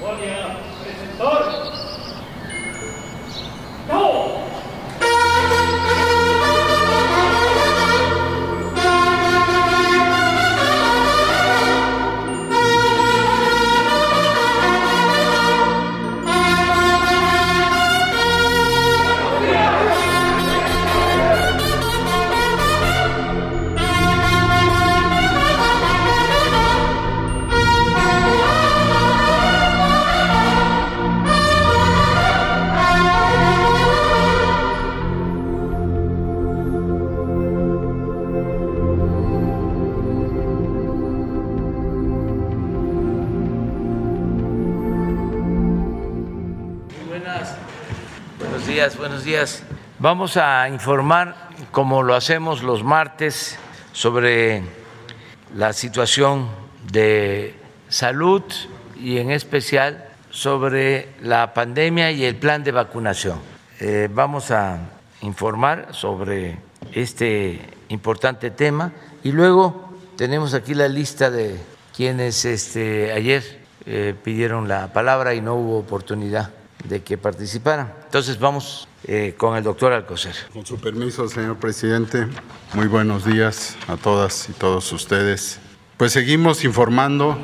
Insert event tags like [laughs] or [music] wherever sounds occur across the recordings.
Buenos Vamos a informar, como lo hacemos los martes, sobre la situación de salud y en especial sobre la pandemia y el plan de vacunación. Eh, vamos a informar sobre este importante tema y luego tenemos aquí la lista de quienes este, ayer eh, pidieron la palabra y no hubo oportunidad de que participaran. Entonces vamos eh, con el doctor Alcocer. Con su permiso, señor presidente, muy buenos días a todas y todos ustedes. Pues seguimos informando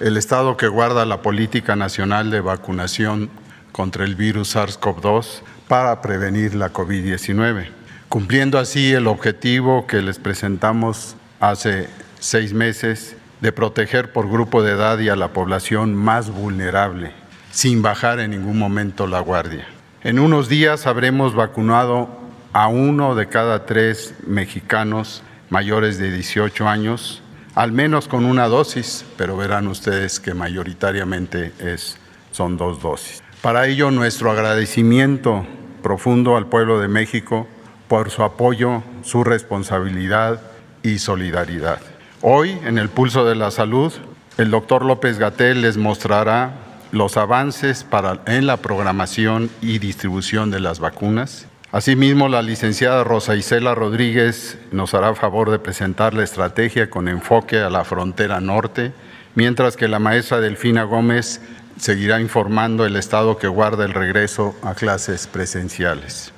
el estado que guarda la política nacional de vacunación contra el virus SARS-CoV-2 para prevenir la COVID-19, cumpliendo así el objetivo que les presentamos hace seis meses de proteger por grupo de edad y a la población más vulnerable, sin bajar en ningún momento la guardia. En unos días habremos vacunado a uno de cada tres mexicanos mayores de 18 años, al menos con una dosis, pero verán ustedes que mayoritariamente es, son dos dosis. Para ello, nuestro agradecimiento profundo al pueblo de México por su apoyo, su responsabilidad y solidaridad. Hoy, en el Pulso de la Salud, el doctor López Gatel les mostrará los avances en la programación y distribución de las vacunas. Asimismo, la licenciada Rosa Isela Rodríguez nos hará favor de presentar la estrategia con enfoque a la frontera norte, mientras que la maestra Delfina Gómez seguirá informando el estado que guarda el regreso a clases presenciales.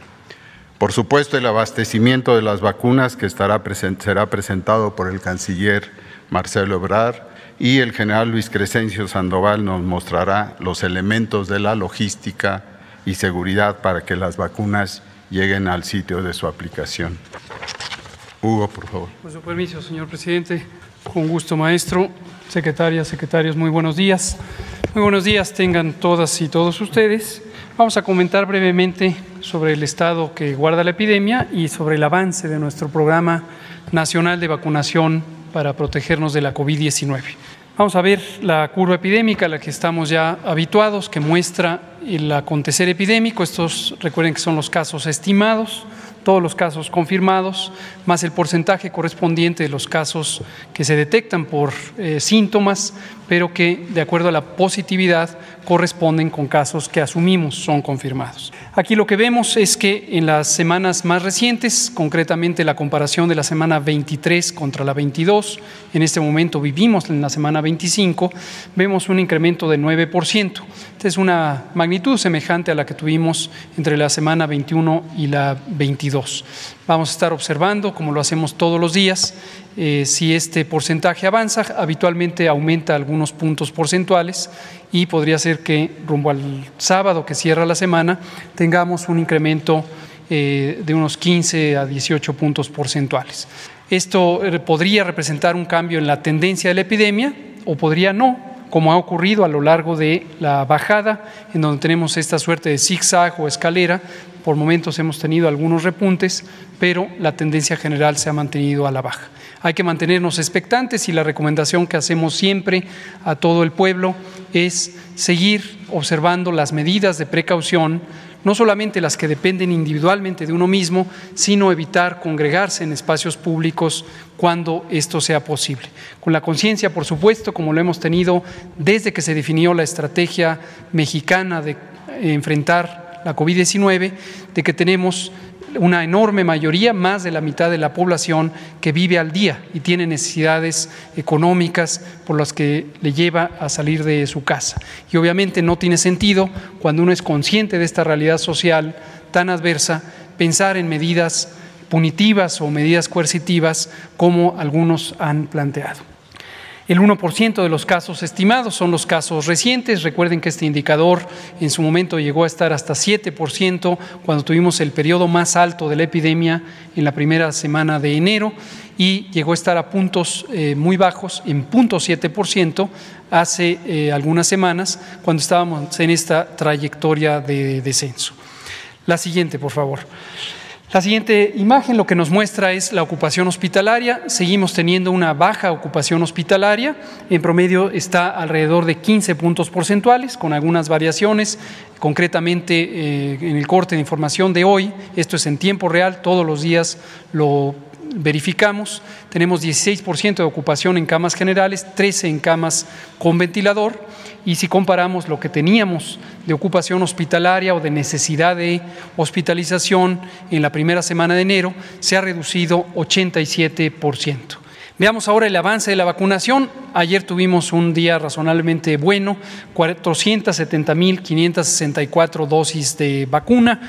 Por supuesto, el abastecimiento de las vacunas que estará será presentado por el canciller Marcelo Ebrard y el general Luis Crescencio Sandoval nos mostrará los elementos de la logística y seguridad para que las vacunas lleguen al sitio de su aplicación. Hugo, por favor. Con su permiso, señor presidente. Con gusto, maestro, secretaria, secretarios, muy buenos días. Muy buenos días tengan todas y todos ustedes. Vamos a comentar brevemente sobre el estado que guarda la epidemia y sobre el avance de nuestro programa nacional de vacunación para protegernos de la COVID-19. Vamos a ver la curva epidémica a la que estamos ya habituados, que muestra el acontecer epidémico. Estos recuerden que son los casos estimados todos los casos confirmados, más el porcentaje correspondiente de los casos que se detectan por eh, síntomas, pero que de acuerdo a la positividad corresponden con casos que asumimos son confirmados. Aquí lo que vemos es que en las semanas más recientes, concretamente la comparación de la semana 23 contra la 22, en este momento vivimos en la semana 25, vemos un incremento de 9%. Esta es una magnitud semejante a la que tuvimos entre la semana 21 y la 22. Vamos a estar observando, como lo hacemos todos los días, eh, si este porcentaje avanza, habitualmente aumenta algunos puntos porcentuales y podría ser que rumbo al sábado que cierra la semana tengamos un incremento eh, de unos 15 a 18 puntos porcentuales. Esto eh, podría representar un cambio en la tendencia de la epidemia o podría no, como ha ocurrido a lo largo de la bajada, en donde tenemos esta suerte de zigzag o escalera. Por momentos hemos tenido algunos repuntes, pero la tendencia general se ha mantenido a la baja. Hay que mantenernos expectantes y la recomendación que hacemos siempre a todo el pueblo es seguir observando las medidas de precaución no solamente las que dependen individualmente de uno mismo, sino evitar congregarse en espacios públicos cuando esto sea posible. Con la conciencia, por supuesto, como lo hemos tenido desde que se definió la estrategia mexicana de enfrentar la COVID-19, de que tenemos una enorme mayoría, más de la mitad de la población que vive al día y tiene necesidades económicas por las que le lleva a salir de su casa. Y obviamente no tiene sentido cuando uno es consciente de esta realidad social tan adversa pensar en medidas punitivas o medidas coercitivas como algunos han planteado. El 1% de los casos estimados son los casos recientes. Recuerden que este indicador en su momento llegó a estar hasta 7% cuando tuvimos el periodo más alto de la epidemia en la primera semana de enero y llegó a estar a puntos eh, muy bajos, en 0.7% hace eh, algunas semanas cuando estábamos en esta trayectoria de descenso. La siguiente, por favor. La siguiente imagen lo que nos muestra es la ocupación hospitalaria. Seguimos teniendo una baja ocupación hospitalaria. En promedio está alrededor de 15 puntos porcentuales, con algunas variaciones. Concretamente, eh, en el corte de información de hoy, esto es en tiempo real, todos los días lo verificamos, tenemos 16% de ocupación en camas generales, 13 en camas con ventilador y si comparamos lo que teníamos de ocupación hospitalaria o de necesidad de hospitalización en la primera semana de enero, se ha reducido 87%. Veamos ahora el avance de la vacunación. Ayer tuvimos un día razonablemente bueno, 470.564 dosis de vacuna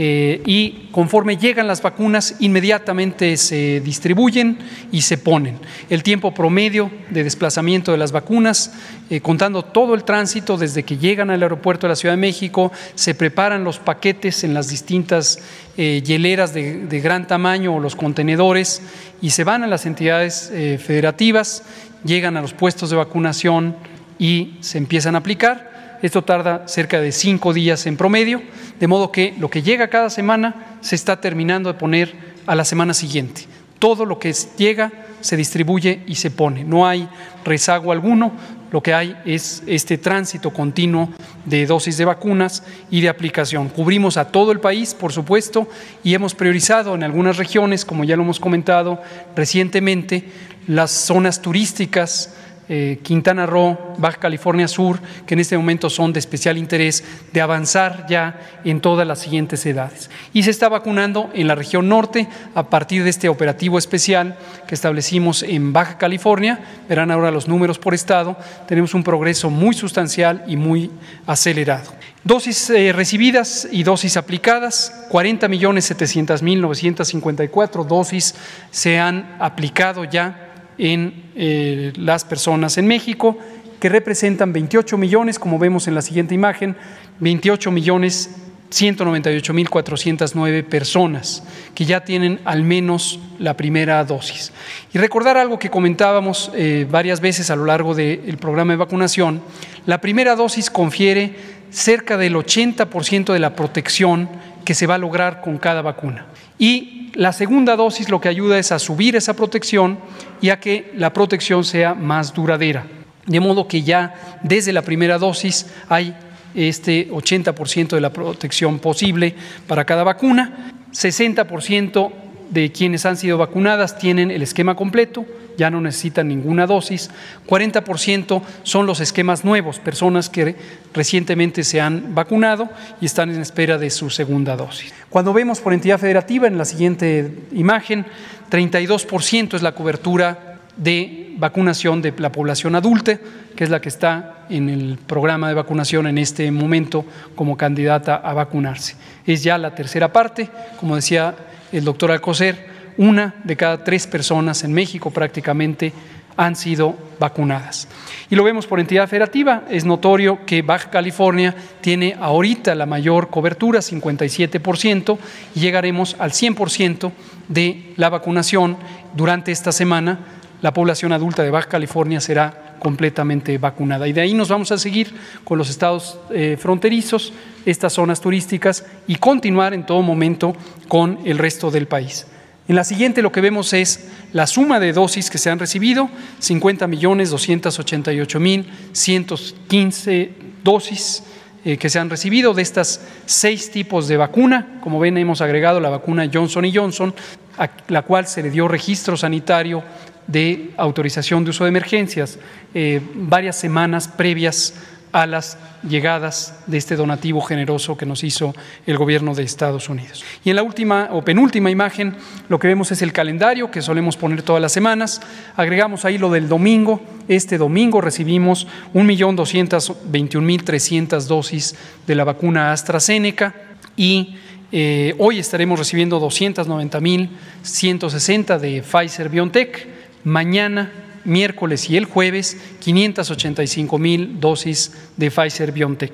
eh, y conforme llegan las vacunas inmediatamente se distribuyen y se ponen. El tiempo promedio de desplazamiento de las vacunas, eh, contando todo el tránsito desde que llegan al aeropuerto de la Ciudad de México, se preparan los paquetes en las distintas eh, hieleras de, de, gran tamaño o los contenedores y se van a las entidades federativas, llegan a los puestos de vacunación y se empiezan a aplicar esto tarda cerca de cinco días en promedio, de modo que lo que llega cada semana se está terminando de poner a la semana siguiente. Todo lo que llega se distribuye y se pone. No hay rezago alguno, lo que hay es este tránsito continuo de dosis de vacunas y de aplicación. Cubrimos a todo el país, por supuesto, y hemos priorizado en algunas regiones, como ya lo hemos comentado recientemente, las zonas turísticas, eh, Quintana Roo, Baja California Sur, que en este momento son de especial interés, de avanzar ya en todas las siguientes edades. Y se está vacunando en la región norte a partir de este operativo especial que establecimos en Baja California. Verán ahora los números por estado. Tenemos un progreso muy sustancial y muy acelerado. Dosis eh, recibidas y dosis aplicadas, 40 millones 700 mil 954 dosis se han aplicado ya en eh, las personas en México, que representan 28 millones, como vemos en la siguiente imagen, 28 millones 198 mil 409 personas que ya tienen al menos la primera dosis. Y recordar algo que comentábamos eh, varias veces a lo largo del programa de vacunación, la primera dosis confiere cerca del 80% de la protección que se va a lograr con cada vacuna. Y la segunda dosis lo que ayuda es a subir esa protección y a que la protección sea más duradera. De modo que ya desde la primera dosis hay este 80% de la protección posible para cada vacuna, 60% de quienes han sido vacunadas tienen el esquema completo, ya no necesitan ninguna dosis. 40% son los esquemas nuevos, personas que recientemente se han vacunado y están en espera de su segunda dosis. Cuando vemos por entidad federativa, en la siguiente imagen, 32% es la cobertura de vacunación de la población adulta, que es la que está en el programa de vacunación en este momento como candidata a vacunarse. Es ya la tercera parte, como decía el doctor Alcocer, una de cada tres personas en México prácticamente han sido vacunadas. Y lo vemos por entidad federativa. Es notorio que Baja California tiene ahorita la mayor cobertura, 57%, y llegaremos al 100% de la vacunación durante esta semana. La población adulta de Baja California será completamente vacunada. Y de ahí nos vamos a seguir con los estados eh, fronterizos, estas zonas turísticas y continuar en todo momento con el resto del país. En la siguiente lo que vemos es la suma de dosis que se han recibido, 50 millones 288 mil 115 dosis eh, que se han recibido de estas seis tipos de vacuna. Como ven, hemos agregado la vacuna Johnson Johnson, a la cual se le dio registro sanitario de autorización de uso de emergencias eh, varias semanas previas a las llegadas de este donativo generoso que nos hizo el gobierno de Estados Unidos. Y en la última o penúltima imagen lo que vemos es el calendario que solemos poner todas las semanas. Agregamos ahí lo del domingo. Este domingo recibimos 1.221.300 dosis de la vacuna AstraZeneca y eh, hoy estaremos recibiendo 290.160 de Pfizer BioNTech. Mañana miércoles y el jueves 585 mil dosis de Pfizer BioNTech,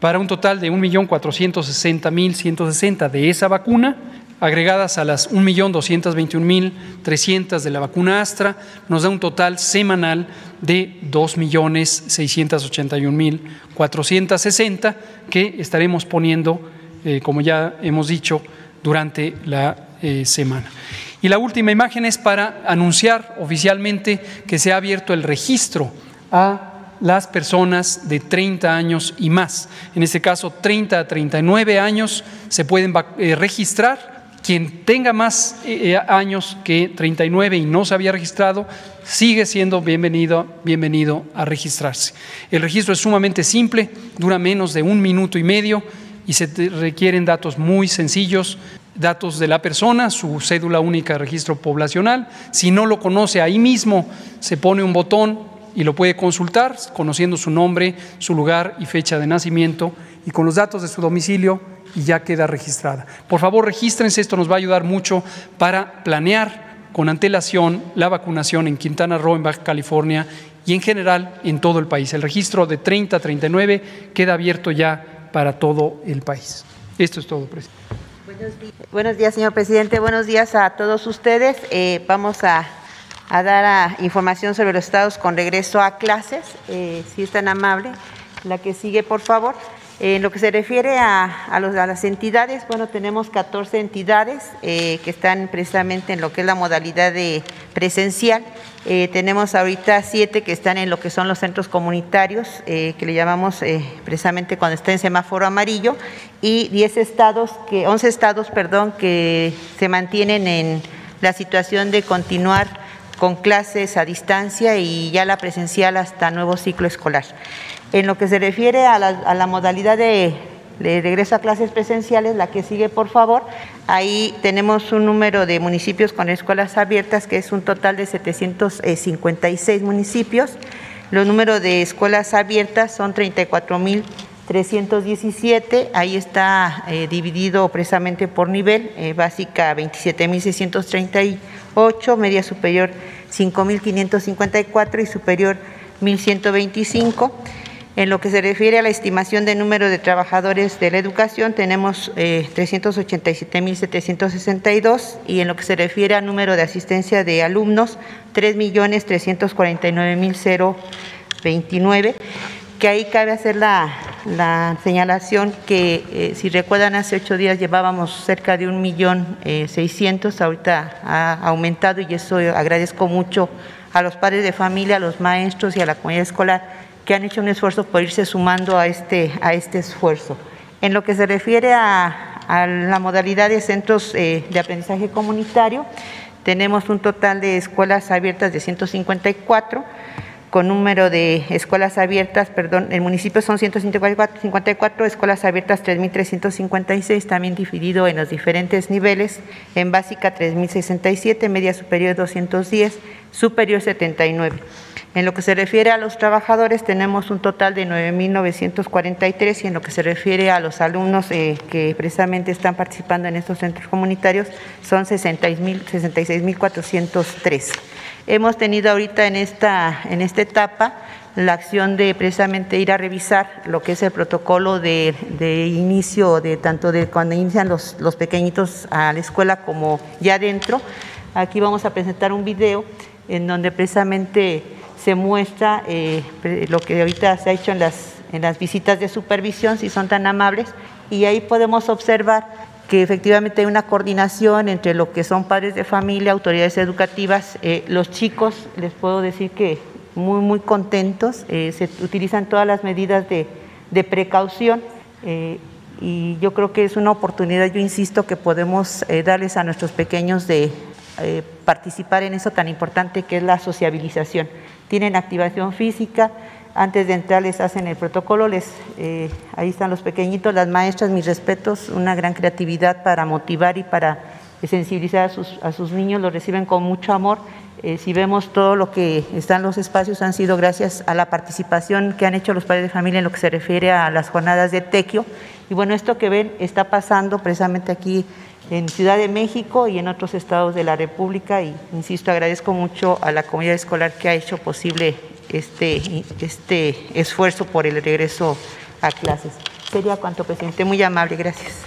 para un total de 1.460.160 de esa vacuna, agregadas a las 1.221.300 de la vacuna Astra, nos da un total semanal de 2.681.460 que estaremos poniendo, eh, como ya hemos dicho, durante la eh, semana. Y la última imagen es para anunciar oficialmente que se ha abierto el registro a las personas de 30 años y más. En este caso, 30 a 39 años se pueden eh, registrar. Quien tenga más eh, eh, años que 39 y no se había registrado, sigue siendo bienvenido, bienvenido a registrarse. El registro es sumamente simple, dura menos de un minuto y medio y se requieren datos muy sencillos, datos de la persona, su cédula única de registro poblacional. Si no lo conoce ahí mismo, se pone un botón y lo puede consultar, conociendo su nombre, su lugar y fecha de nacimiento y con los datos de su domicilio y ya queda registrada. Por favor, regístrense, esto nos va a ayudar mucho para planear con antelación la vacunación en Quintana Roo, en Baja California y en general en todo el país. El registro de 30 a 39 queda abierto ya para todo el país. Esto es todo, presidente. Buenos días. señor presidente. Buenos días a todos ustedes. Eh, vamos a, dar información sobre los estados con regreso a clases, eh, si es tan amable. La que sigue, por favor. En lo que se refiere a, a, las entidades, bueno, tenemos 14 entidades eh, que están precisamente en lo que es la modalidad de presencial. Eh, tenemos ahorita siete que están en lo que son los centros comunitarios, eh, que le llamamos precisamente cuando está en semáforo amarillo, y 10 estados, que, 11 estados, perdón, que se mantienen en la situación de continuar con clases a distancia y ya la presencial hasta nuevo ciclo escolar. En lo que se refiere a la, modalidad de, regreso a clases presenciales, la que sigue, por favor, ahí tenemos un número de municipios con escuelas abiertas, que es un total de 756 municipios. Los números de escuelas abiertas son 34.317, ahí está eh, dividido precisamente por nivel, eh, básica 27.638, media superior 5.554 y superior 1.125. En lo que se refiere a la estimación de número de trabajadores de la educación, tenemos 387.762 eh, y en lo que se refiere al número de asistencia de alumnos, 3.349.029, que ahí cabe hacer la, señalación que, eh, si recuerdan, hace ocho días llevábamos cerca de un millón eh, seiscientos, ahorita ha aumentado y eso agradezco mucho a los padres de familia, a los maestros y a la comunidad escolar que han hecho un esfuerzo por irse sumando a este, a este esfuerzo. En lo que se refiere a, la modalidad de centros eh, de aprendizaje comunitario, tenemos un total de escuelas abiertas de 154, con número de escuelas abiertas, perdón, el municipio son 154 54, escuelas abiertas 3.356, también dividido en los diferentes niveles, en básica 3.067, media superior 210, superior 79. En lo que se refiere a los trabajadores, tenemos un total de 9.943 y en lo que se refiere a los alumnos eh, que precisamente están participando en estos centros comunitarios, son 66.403. Hemos tenido ahorita en esta, en esta etapa la acción de precisamente ir a revisar lo que es el protocolo de, inicio, de tanto de cuando inician los, los pequeñitos a la escuela como ya adentro. Aquí vamos a presentar un video en donde precisamente se muestra eh, lo que ahorita se ha hecho en las, en las visitas de supervisión, si son tan amables, y ahí podemos observar que efectivamente hay una coordinación entre lo que son padres de familia, autoridades educativas, eh, los chicos, les puedo decir que muy, muy contentos, eh, se utilizan todas las medidas de, de precaución y yo creo que es una oportunidad, yo insisto, que podemos darles a nuestros pequeños de participar en eso tan importante que es la sociabilización. Tienen activación física, antes de entrar les hacen el protocolo, les, eh, ahí están los pequeñitos, las maestras, mis respetos, una gran creatividad para motivar y para sensibilizar a sus, a sus niños, los reciben con mucho amor. Eh, si vemos todo lo que están los espacios han sido gracias a la participación que han hecho los padres de familia en lo que se refiere a las jornadas de tequio. Y bueno, esto que ven está pasando precisamente aquí en Ciudad de México y en otros estados de la República y insisto, agradezco mucho a la comunidad escolar que ha hecho posible este, este esfuerzo por el regreso a clases. Sería cuanto, presidente. Muy amable, gracias.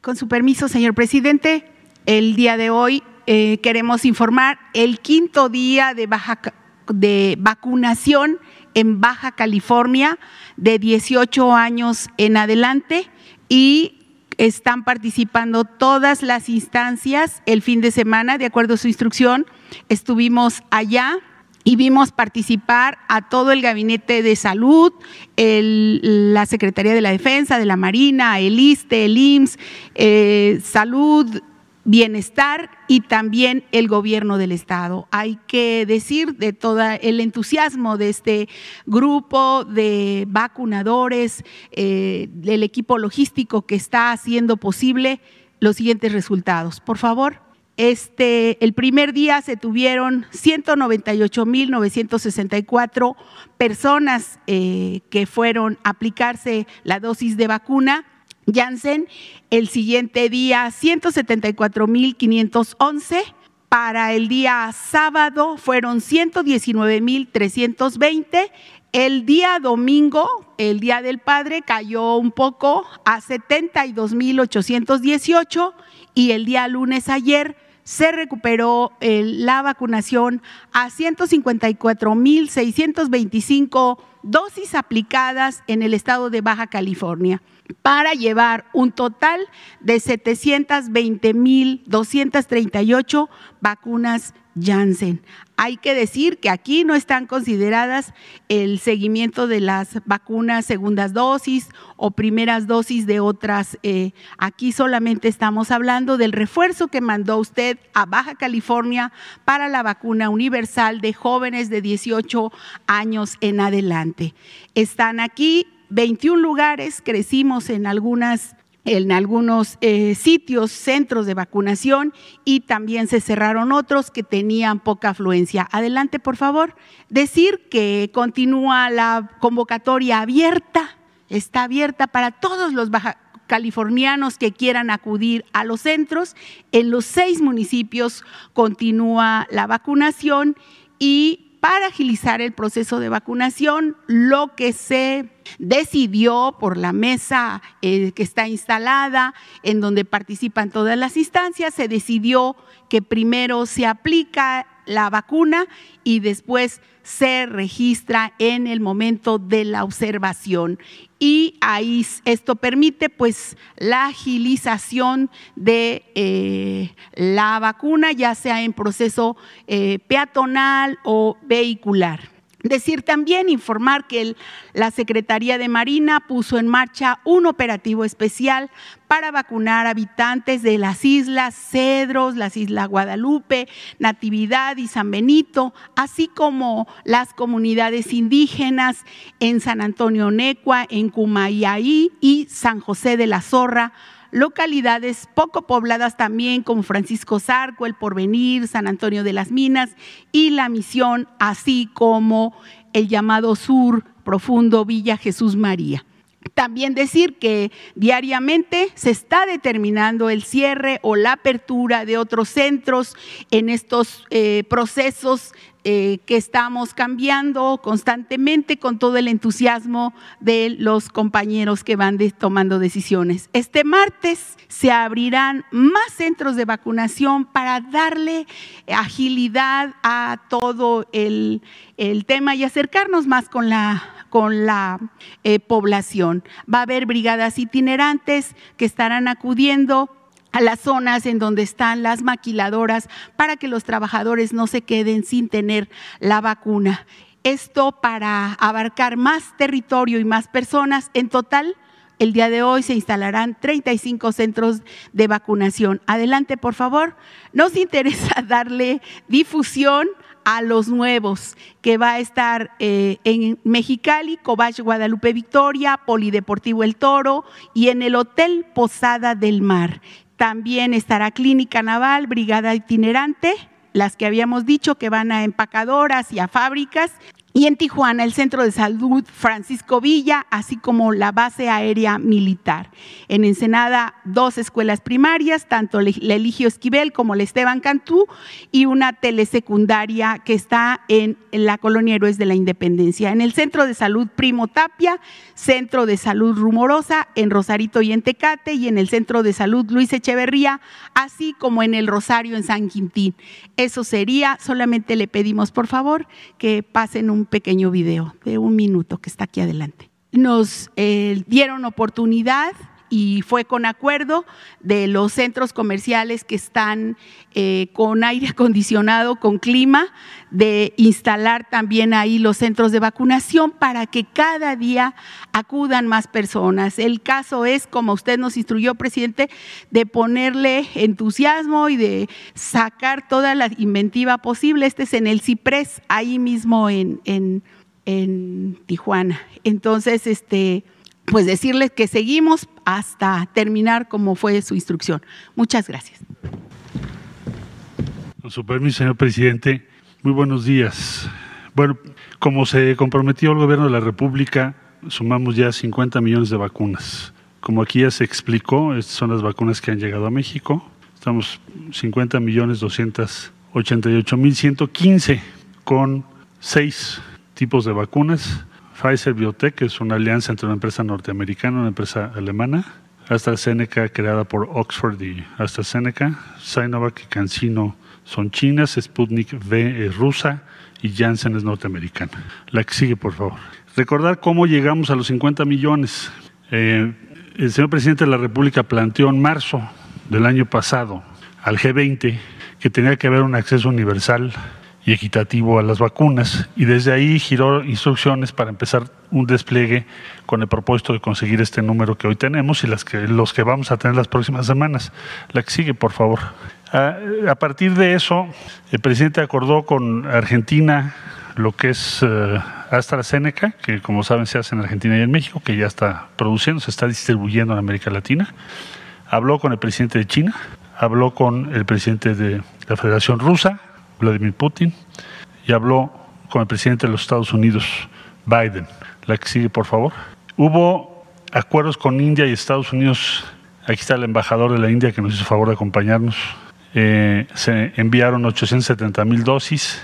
Con su permiso, señor presidente, el día de hoy eh, queremos informar el quinto día de, baja, de vacunación en Baja California de 18 años en adelante y están participando todas las instancias el fin de semana, de acuerdo a su instrucción. Estuvimos allá y vimos participar a todo el gabinete de salud, la Secretaría de la Defensa, de la Marina, el ISTE, el IMSS, eh, Salud, Bienestar y también el gobierno del Estado. Hay que decir de todo el entusiasmo de este grupo de vacunadores, eh, del equipo logístico que está haciendo posible los siguientes resultados. Por favor. Este, el primer día se tuvieron 198.964 personas eh, que fueron a aplicarse la dosis de vacuna Janssen. El siguiente día 174.511. Para el día sábado fueron 119.320. El día domingo, el Día del Padre, cayó un poco a 72.818 y el día lunes ayer se recuperó la vacunación a 154.625 dosis aplicadas en el estado de Baja California para llevar un total de 720.238 vacunas Janssen. Hay que decir que aquí no están consideradas el seguimiento de las vacunas segundas dosis o primeras dosis de otras. Eh, aquí solamente estamos hablando del refuerzo que mandó usted a Baja California para la vacuna universal de jóvenes de 18 años en adelante. Están aquí 21 lugares, crecimos en algunas en algunos eh, sitios, centros de vacunación y también se cerraron otros que tenían poca afluencia. Adelante, por favor. Decir que continúa la convocatoria abierta, está abierta para todos los californianos que quieran acudir a los centros. En los seis municipios continúa la vacunación y para agilizar el proceso de vacunación, lo que se decidió por la mesa eh, que está instalada, en donde participan todas las instancias, se decidió que primero se aplica la vacuna y después se registra en el momento de la observación y ahí esto permite pues la agilización de eh, la vacuna ya sea en proceso eh, peatonal o vehicular. Decir también, informar que la Secretaría de Marina puso en marcha un operativo especial para vacunar habitantes de las islas Cedros, las islas Guadalupe, Natividad y San Benito, así como las comunidades indígenas en San Antonio Necua, en Cumayaí y San José de la Zorra, localidades poco pobladas también como Francisco Zarco, El Porvenir, San Antonio de las Minas y La Misión, así como el llamado Sur Profundo Villa Jesús María. También decir que diariamente se está determinando el cierre o la apertura de otros centros en estos eh, procesos eh, que estamos cambiando constantemente con todo el entusiasmo de los compañeros que van tomando decisiones. Este martes se abrirán más centros de vacunación para darle agilidad a todo el, tema y acercarnos más con la con la eh, población. Va a haber brigadas itinerantes que estarán acudiendo a las zonas en donde están las maquiladoras para que los trabajadores no se queden sin tener la vacuna. Esto para abarcar más territorio y más personas. En total, el día de hoy se instalarán 35 centros de vacunación. Adelante, por favor. Nos interesa [laughs] darle difusión a los nuevos, que va a estar eh, en Mexicali, Cobach Guadalupe Victoria, Polideportivo El Toro y en el Hotel Posada del Mar. También estará Clínica Naval, Brigada Itinerante, las que habíamos dicho que van a empacadoras y a fábricas, y en Tijuana el Centro de Salud Francisco Villa, así como la base aérea militar. En Ensenada, dos escuelas primarias, tanto la Eligio Esquivel como la Esteban Cantú, y una telesecundaria que está en la colonia Héroes de la Independencia. En el Centro de Salud Primo Tapia, Centro de Salud Rumorosa, en Rosarito y en Tecate, y en el Centro de Salud Luis Echeverría, así como en el Rosario en San Quintín. Eso sería, solamente le pedimos por favor que pasen un pequeño video de un minuto que está aquí adelante. Nos eh, dieron oportunidad y fue con acuerdo de los centros comerciales que están eh, con aire [laughs] acondicionado, con clima, de instalar también ahí los centros de vacunación para que cada día acudan más personas. El caso es, como usted nos instruyó, presidente, de ponerle entusiasmo y de sacar toda la inventiva posible. Este es en el Ciprés, ahí mismo en, en, en Tijuana. Entonces, este pues decirles que seguimos hasta terminar como fue su instrucción. Muchas gracias. Con su permiso, señor presidente, muy buenos días. Bueno, como se comprometió el gobierno de la República, sumamos ya 50 millones de vacunas. Como aquí ya se explicó, estas son las vacunas que han llegado a México. Estamos 50 millones 288 mil 115 con seis tipos de vacunas Pfizer Biotech, es una alianza entre una empresa norteamericana y una empresa alemana, AstraZeneca, creada por Oxford y AstraZeneca, Sinovac y CanSino son chinas, Sputnik V es rusa y Janssen es norteamericana. La que sigue, por favor. Recordar cómo llegamos a los 50 millones. Eh, el señor presidente de la República planteó en marzo del año pasado al G20 que tenía que haber un acceso universal y equitativo a las vacunas y desde ahí giró instrucciones para empezar un despliegue con el propósito de conseguir este número que hoy tenemos y las que, los que vamos a tener las próximas semanas. La que sigue, por favor. A, partir de eso, el presidente acordó con Argentina lo que es eh, AstraZeneca, que como saben se hace en Argentina y en México, que ya está produciendo, se está distribuyendo en América Latina. Habló con el presidente de China, habló con el presidente de la Federación Rusa, Vladimir Putin, y habló con el presidente de los Estados Unidos, Biden. La que sigue, por favor. Hubo acuerdos con India y Estados Unidos. Aquí está el embajador de la India que nos hizo favor de acompañarnos. Eh, se enviaron 870 mil dosis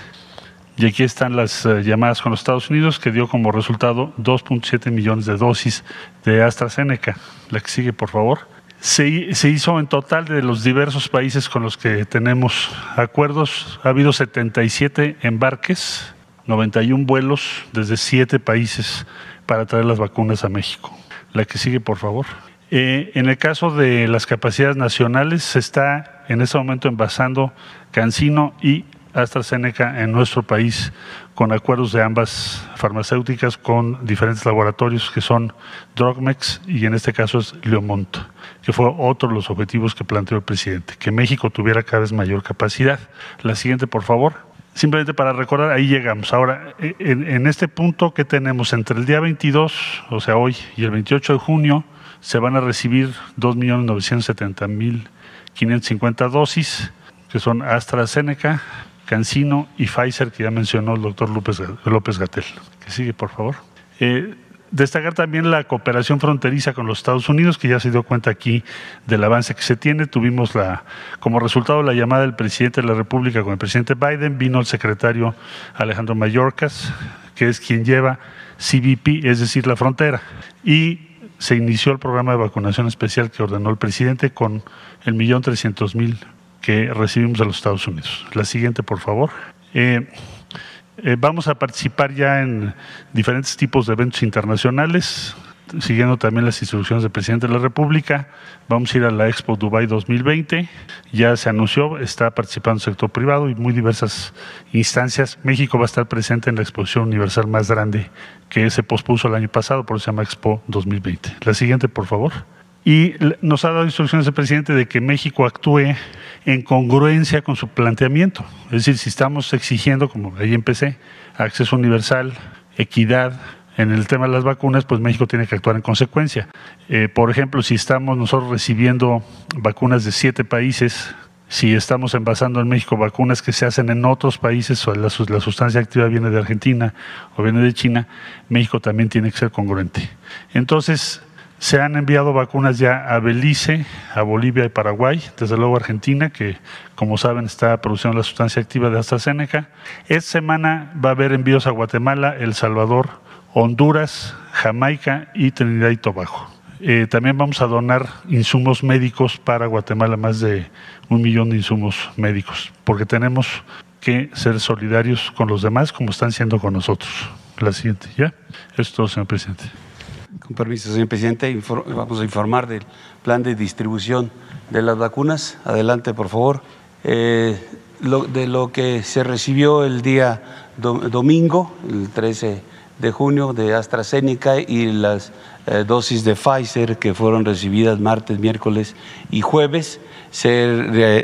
y aquí están las eh, llamadas con los Estados Unidos que dio como resultado 2.7 millones de dosis de AstraZeneca. La que sigue, por favor se, hizo en total de los diversos países con los que tenemos acuerdos. Ha habido 77 embarques, 91 vuelos desde siete países para traer las vacunas a México. La que sigue, por favor. Eh, en el caso de las capacidades nacionales, se está en este momento envasando Cancino y AstraZeneca en nuestro país con acuerdos de ambas farmacéuticas con diferentes laboratorios que son Drogmex y en este caso es Leomont, que fue otro de los objetivos que planteó el presidente, que México tuviera cada vez mayor capacidad. La siguiente, por favor. Simplemente para recordar, ahí llegamos. Ahora, en, en este punto que tenemos entre el día 22, o sea, hoy, y el 28 de junio, se van a recibir 2.970.550 dosis, que son AstraZeneca, Cancino y Pfizer, que ya mencionó el doctor López, Gatel. Que sigue, por favor. Eh, destacar también la cooperación fronteriza con los Estados Unidos, que ya se dio cuenta aquí del avance que se tiene. Tuvimos la, como resultado la llamada del presidente de la República con el presidente Biden, vino el secretario Alejandro Mayorkas, que es quien lleva CBP, es decir, la frontera. Y se inició el programa de vacunación especial que ordenó el presidente con el millón trescientos mil que recibimos de los Estados Unidos. La siguiente, por favor. Eh, eh, vamos a participar ya en diferentes tipos de eventos internacionales, siguiendo también las instrucciones del presidente de la República. Vamos a ir a la Expo Dubai 2020. Ya se anunció, está participando el sector privado y muy diversas instancias. México va a estar presente en la exposición universal más grande que se pospuso el año pasado, por eso se llama Expo 2020. La siguiente, por favor. Y nos ha dado instrucciones el presidente de que México actúe en congruencia con su planteamiento. Es decir, si estamos exigiendo, como ahí empecé, acceso universal, equidad, en el tema de las vacunas, pues México tiene que actuar en consecuencia. Eh, por ejemplo, si estamos nosotros recibiendo vacunas de siete países, si estamos envasando en México vacunas que se hacen en otros países, o la, la sustancia activa viene de Argentina o viene de China, México también tiene que ser congruente. Entonces, se han enviado vacunas ya a Belice, a Bolivia y Paraguay, desde luego Argentina, que como saben está produciendo la sustancia activa de AstraZeneca. Esta semana va a haber envíos a Guatemala, El Salvador, Honduras, Jamaica y Trinidad y Tobago. Eh, también vamos a donar insumos médicos para Guatemala, más de un millón de insumos médicos, porque tenemos que ser solidarios con los demás como están siendo con nosotros. La siguiente, ¿ya? Eso es todo, señor presidente. Con permiso, señor presidente, vamos a informar del plan de distribución de las vacunas. Adelante, por favor. Eh, de lo que se recibió el día domingo, el 13 de junio de AstraZeneca y las eh, dosis de Pfizer que fueron recibidas martes, miércoles y jueves. Se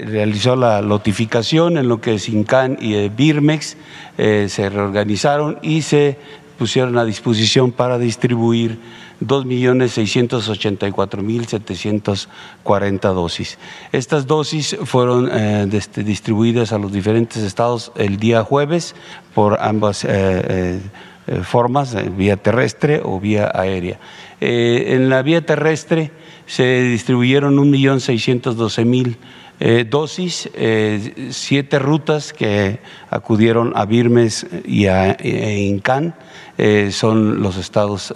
realizó la notificación en lo que Sincan y Birmex eh, se reorganizaron y se pusieron a disposición para distribuir 2.684.740 dosis. Estas dosis fueron distribuidas a los diferentes estados el día jueves por ambas eh, formas, eh, vía terrestre o vía aérea. Eh, en la vía terrestre se distribuyeron 1.612.000 eh, dosis, siete rutas que acudieron a Birmes y a, e Incán, son los estados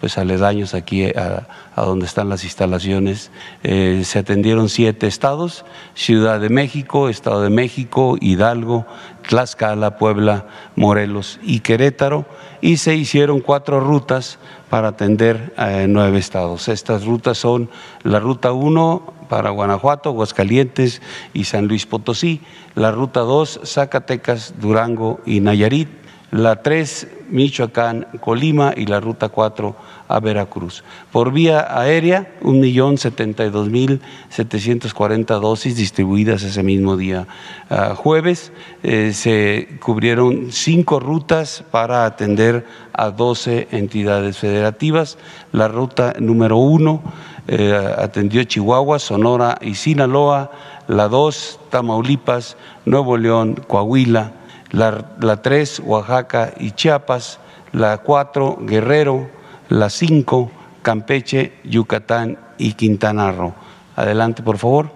pues aledaños aquí a, donde están las instalaciones. Eh, se atendieron siete estados, Ciudad de México, Estado de México, Hidalgo, Tlaxcala, Puebla, Morelos y Querétaro, y se hicieron cuatro rutas para atender nueve estados. Estas rutas son la ruta 1 para Guanajuato, Aguascalientes y San Luis Potosí, la ruta 2 Zacatecas, Durango y Nayarit, la 3 Michoacán, Colima y la ruta 4 a Veracruz. Por vía aérea, 1.072.740 dosis distribuidas ese mismo día ah, jueves. Eh, se cubrieron cinco rutas para atender a 12 entidades federativas. La ruta número 1 eh, atendió Chihuahua, Sonora y Sinaloa. La 2, Tamaulipas, Nuevo León, Coahuila, la, 3, Oaxaca y Chiapas, la 4, Guerrero, la 5, Campeche, Yucatán y Quintana Roo. Adelante, por favor.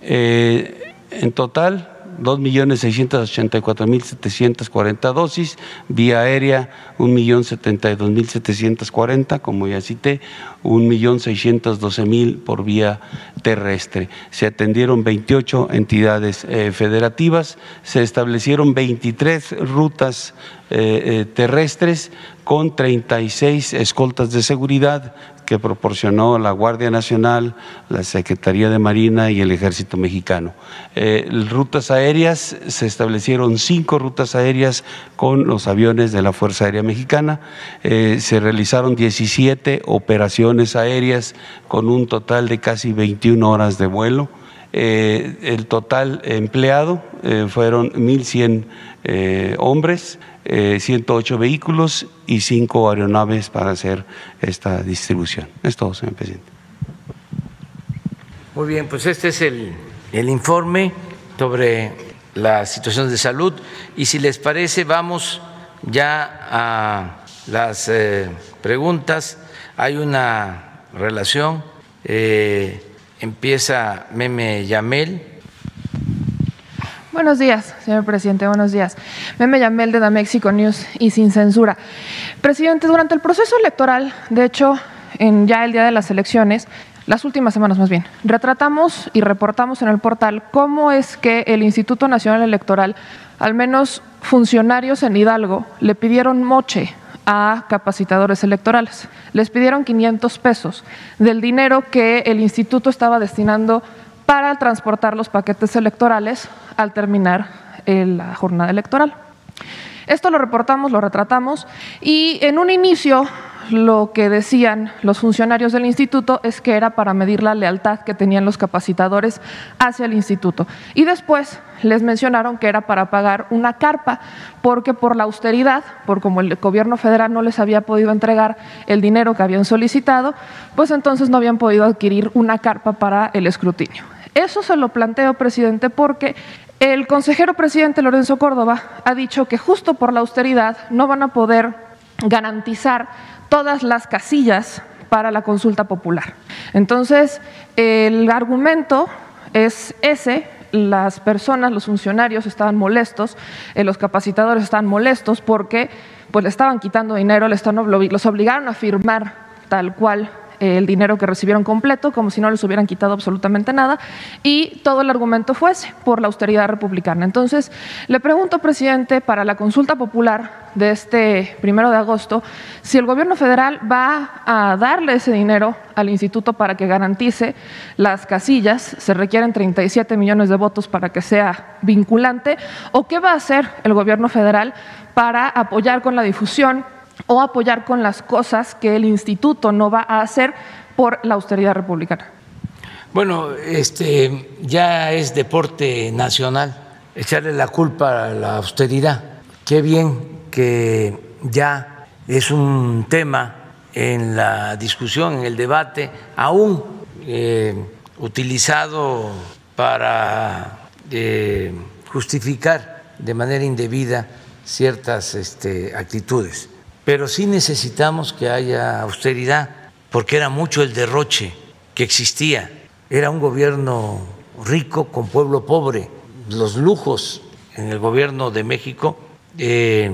Eh, en total, 2.684.740 dosis, vía aérea 1.072.740, como ya cité, 1.612.000 por vía terrestre. Se atendieron 28 entidades eh, federativas, se establecieron 23 rutas eh, eh, terrestres con 36 escoltas de seguridad que proporcionó la Guardia Nacional, la Secretaría de Marina y el Ejército Mexicano. Eh, rutas aéreas, se establecieron cinco rutas aéreas con los aviones de la Fuerza Aérea Mexicana, eh, se realizaron 17 operaciones aéreas con un total de casi 21 horas de vuelo. Eh, el total empleado fueron 1.100 hombres, 108 eh, vehículos y 5 aeronaves para hacer esta distribución. Es todo, señor presidente. Muy bien, pues este es el, el informe sobre la situación de salud y si les parece vamos ya a las eh, preguntas. Hay una relación, eh, empieza Meme Yamel. Buenos días, señor presidente, buenos días. Meme Yamel de Damexico News y sin censura. Presidente, durante el proceso electoral, de hecho, en ya el día de las elecciones, las últimas semanas más bien, retratamos y reportamos en el portal cómo es que el Instituto Nacional Electoral, al menos funcionarios en Hidalgo, le pidieron moche a capacitadores electorales. Les pidieron 500 pesos del dinero que el instituto estaba destinando para transportar los paquetes electorales al terminar la jornada electoral. Esto lo reportamos, lo retratamos y en un inicio lo que decían los funcionarios del instituto es que era para medir la lealtad que tenían los capacitadores hacia el instituto. Y después les mencionaron que era para pagar una carpa, porque por la austeridad, por como el gobierno federal no les había podido entregar el dinero que habían solicitado, pues entonces no habían podido adquirir una carpa para el escrutinio. Eso se lo planteo, presidente, porque el consejero presidente Lorenzo Córdoba ha dicho que justo por la austeridad no van a poder garantizar todas las casillas para la consulta popular. Entonces, el argumento es ese, las personas, los funcionarios estaban molestos, eh, los capacitadores estaban molestos porque pues le estaban quitando dinero, les los obligaron a firmar tal cual el dinero que recibieron completo, como si no les hubieran quitado absolutamente nada, y todo el argumento fuese por la austeridad republicana. Entonces, le pregunto, presidente, para la consulta popular de este primero de agosto, si el gobierno federal va a darle ese dinero al instituto para que garantice las casillas, se requieren 37 millones de votos para que sea vinculante, o qué va a hacer el gobierno federal para apoyar con la difusión o apoyar con las cosas que el instituto no va a hacer por la austeridad republicana. Bueno, este ya es deporte nacional echarle la culpa a la austeridad. Qué bien que ya es un tema en la discusión, en el debate, aún eh, utilizado para eh, justificar de manera indebida ciertas este, actitudes pero sí necesitamos que haya austeridad, porque era mucho el derroche que existía. Era un gobierno rico con pueblo pobre. Los lujos en el gobierno de México eh,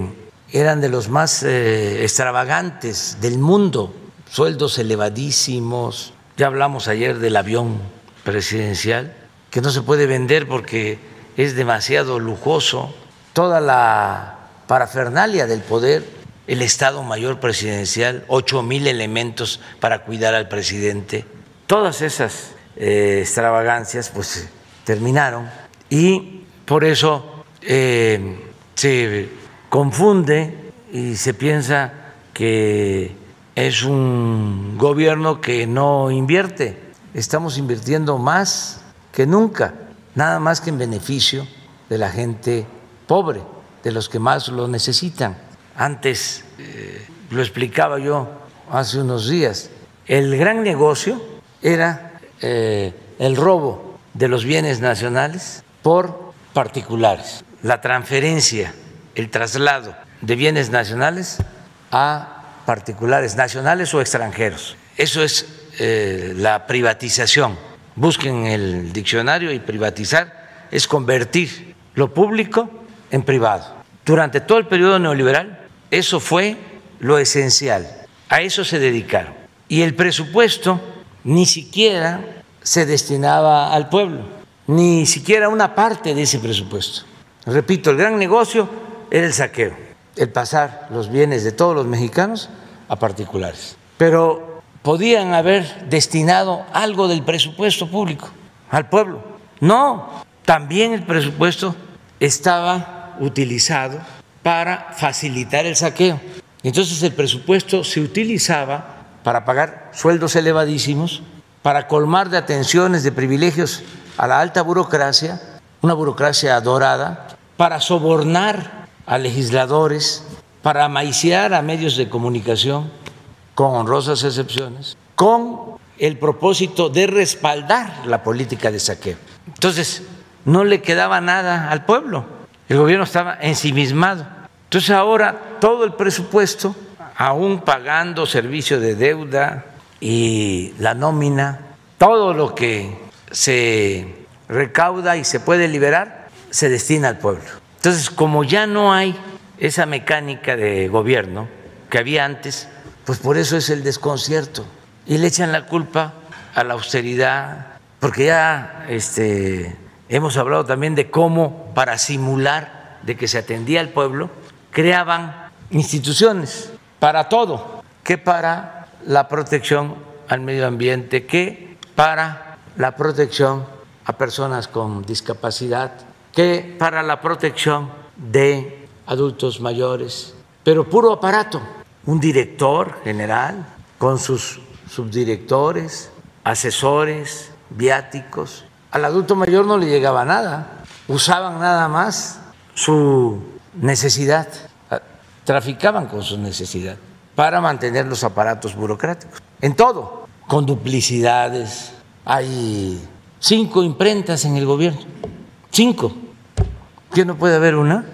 eran de los más eh, extravagantes del mundo, sueldos elevadísimos. Ya hablamos ayer del avión presidencial, que no se puede vender porque es demasiado lujoso. Toda la parafernalia del poder el Estado Mayor Presidencial, ocho mil elementos para cuidar al presidente. Todas esas eh, extravagancias pues terminaron y por eso eh, se confunde y se piensa que es un gobierno que no invierte. Estamos invirtiendo más que nunca, nada más que en beneficio de la gente pobre, de los que más lo necesitan. Antes eh, lo explicaba yo hace unos días. El gran negocio era eh, el robo de los bienes nacionales por particulares, la transferencia, el traslado de bienes nacionales a particulares, nacionales o extranjeros. Eso es eh, la privatización. Busquen el diccionario y privatizar es convertir lo público en privado. Durante todo el periodo neoliberal eso fue lo esencial, a eso se dedicaron. Y el presupuesto ni siquiera se destinaba al pueblo, ni siquiera una parte de ese presupuesto. Repito, el gran negocio era el saqueo, el pasar los bienes de todos los mexicanos a particulares. Pero podían haber destinado algo del presupuesto público al pueblo. No, también el presupuesto estaba utilizado para facilitar el saqueo. Entonces el presupuesto se utilizaba para pagar sueldos elevadísimos, para colmar de atenciones, de privilegios a la alta burocracia, una burocracia dorada, para sobornar a legisladores, para maiciar a medios de comunicación, con honrosas excepciones, con el propósito de respaldar la política de saqueo. Entonces, no le quedaba nada al pueblo el gobierno estaba ensimismado. Entonces ahora todo el presupuesto, aún pagando servicio de deuda y la nómina, todo lo que se recauda y se puede liberar, se destina al pueblo. Entonces, como ya no hay esa mecánica de gobierno que había antes, pues por eso es el desconcierto. Y le echan la culpa a la austeridad, porque ya este, Hemos hablado también de cómo, para simular de que se atendía al pueblo, creaban instituciones para todo, que para la protección al medio ambiente, que para la protección a personas con discapacidad, que para la protección de adultos mayores, pero puro aparato. un director general con sus subdirectores, asesores, viáticos. Al adulto mayor no le llegaba nada, usaban nada más su necesidad, traficaban con su necesidad para mantener los aparatos burocráticos. En todo, con duplicidades. Hay cinco imprentas en el gobierno, cinco. ¿Qué no puede haber una?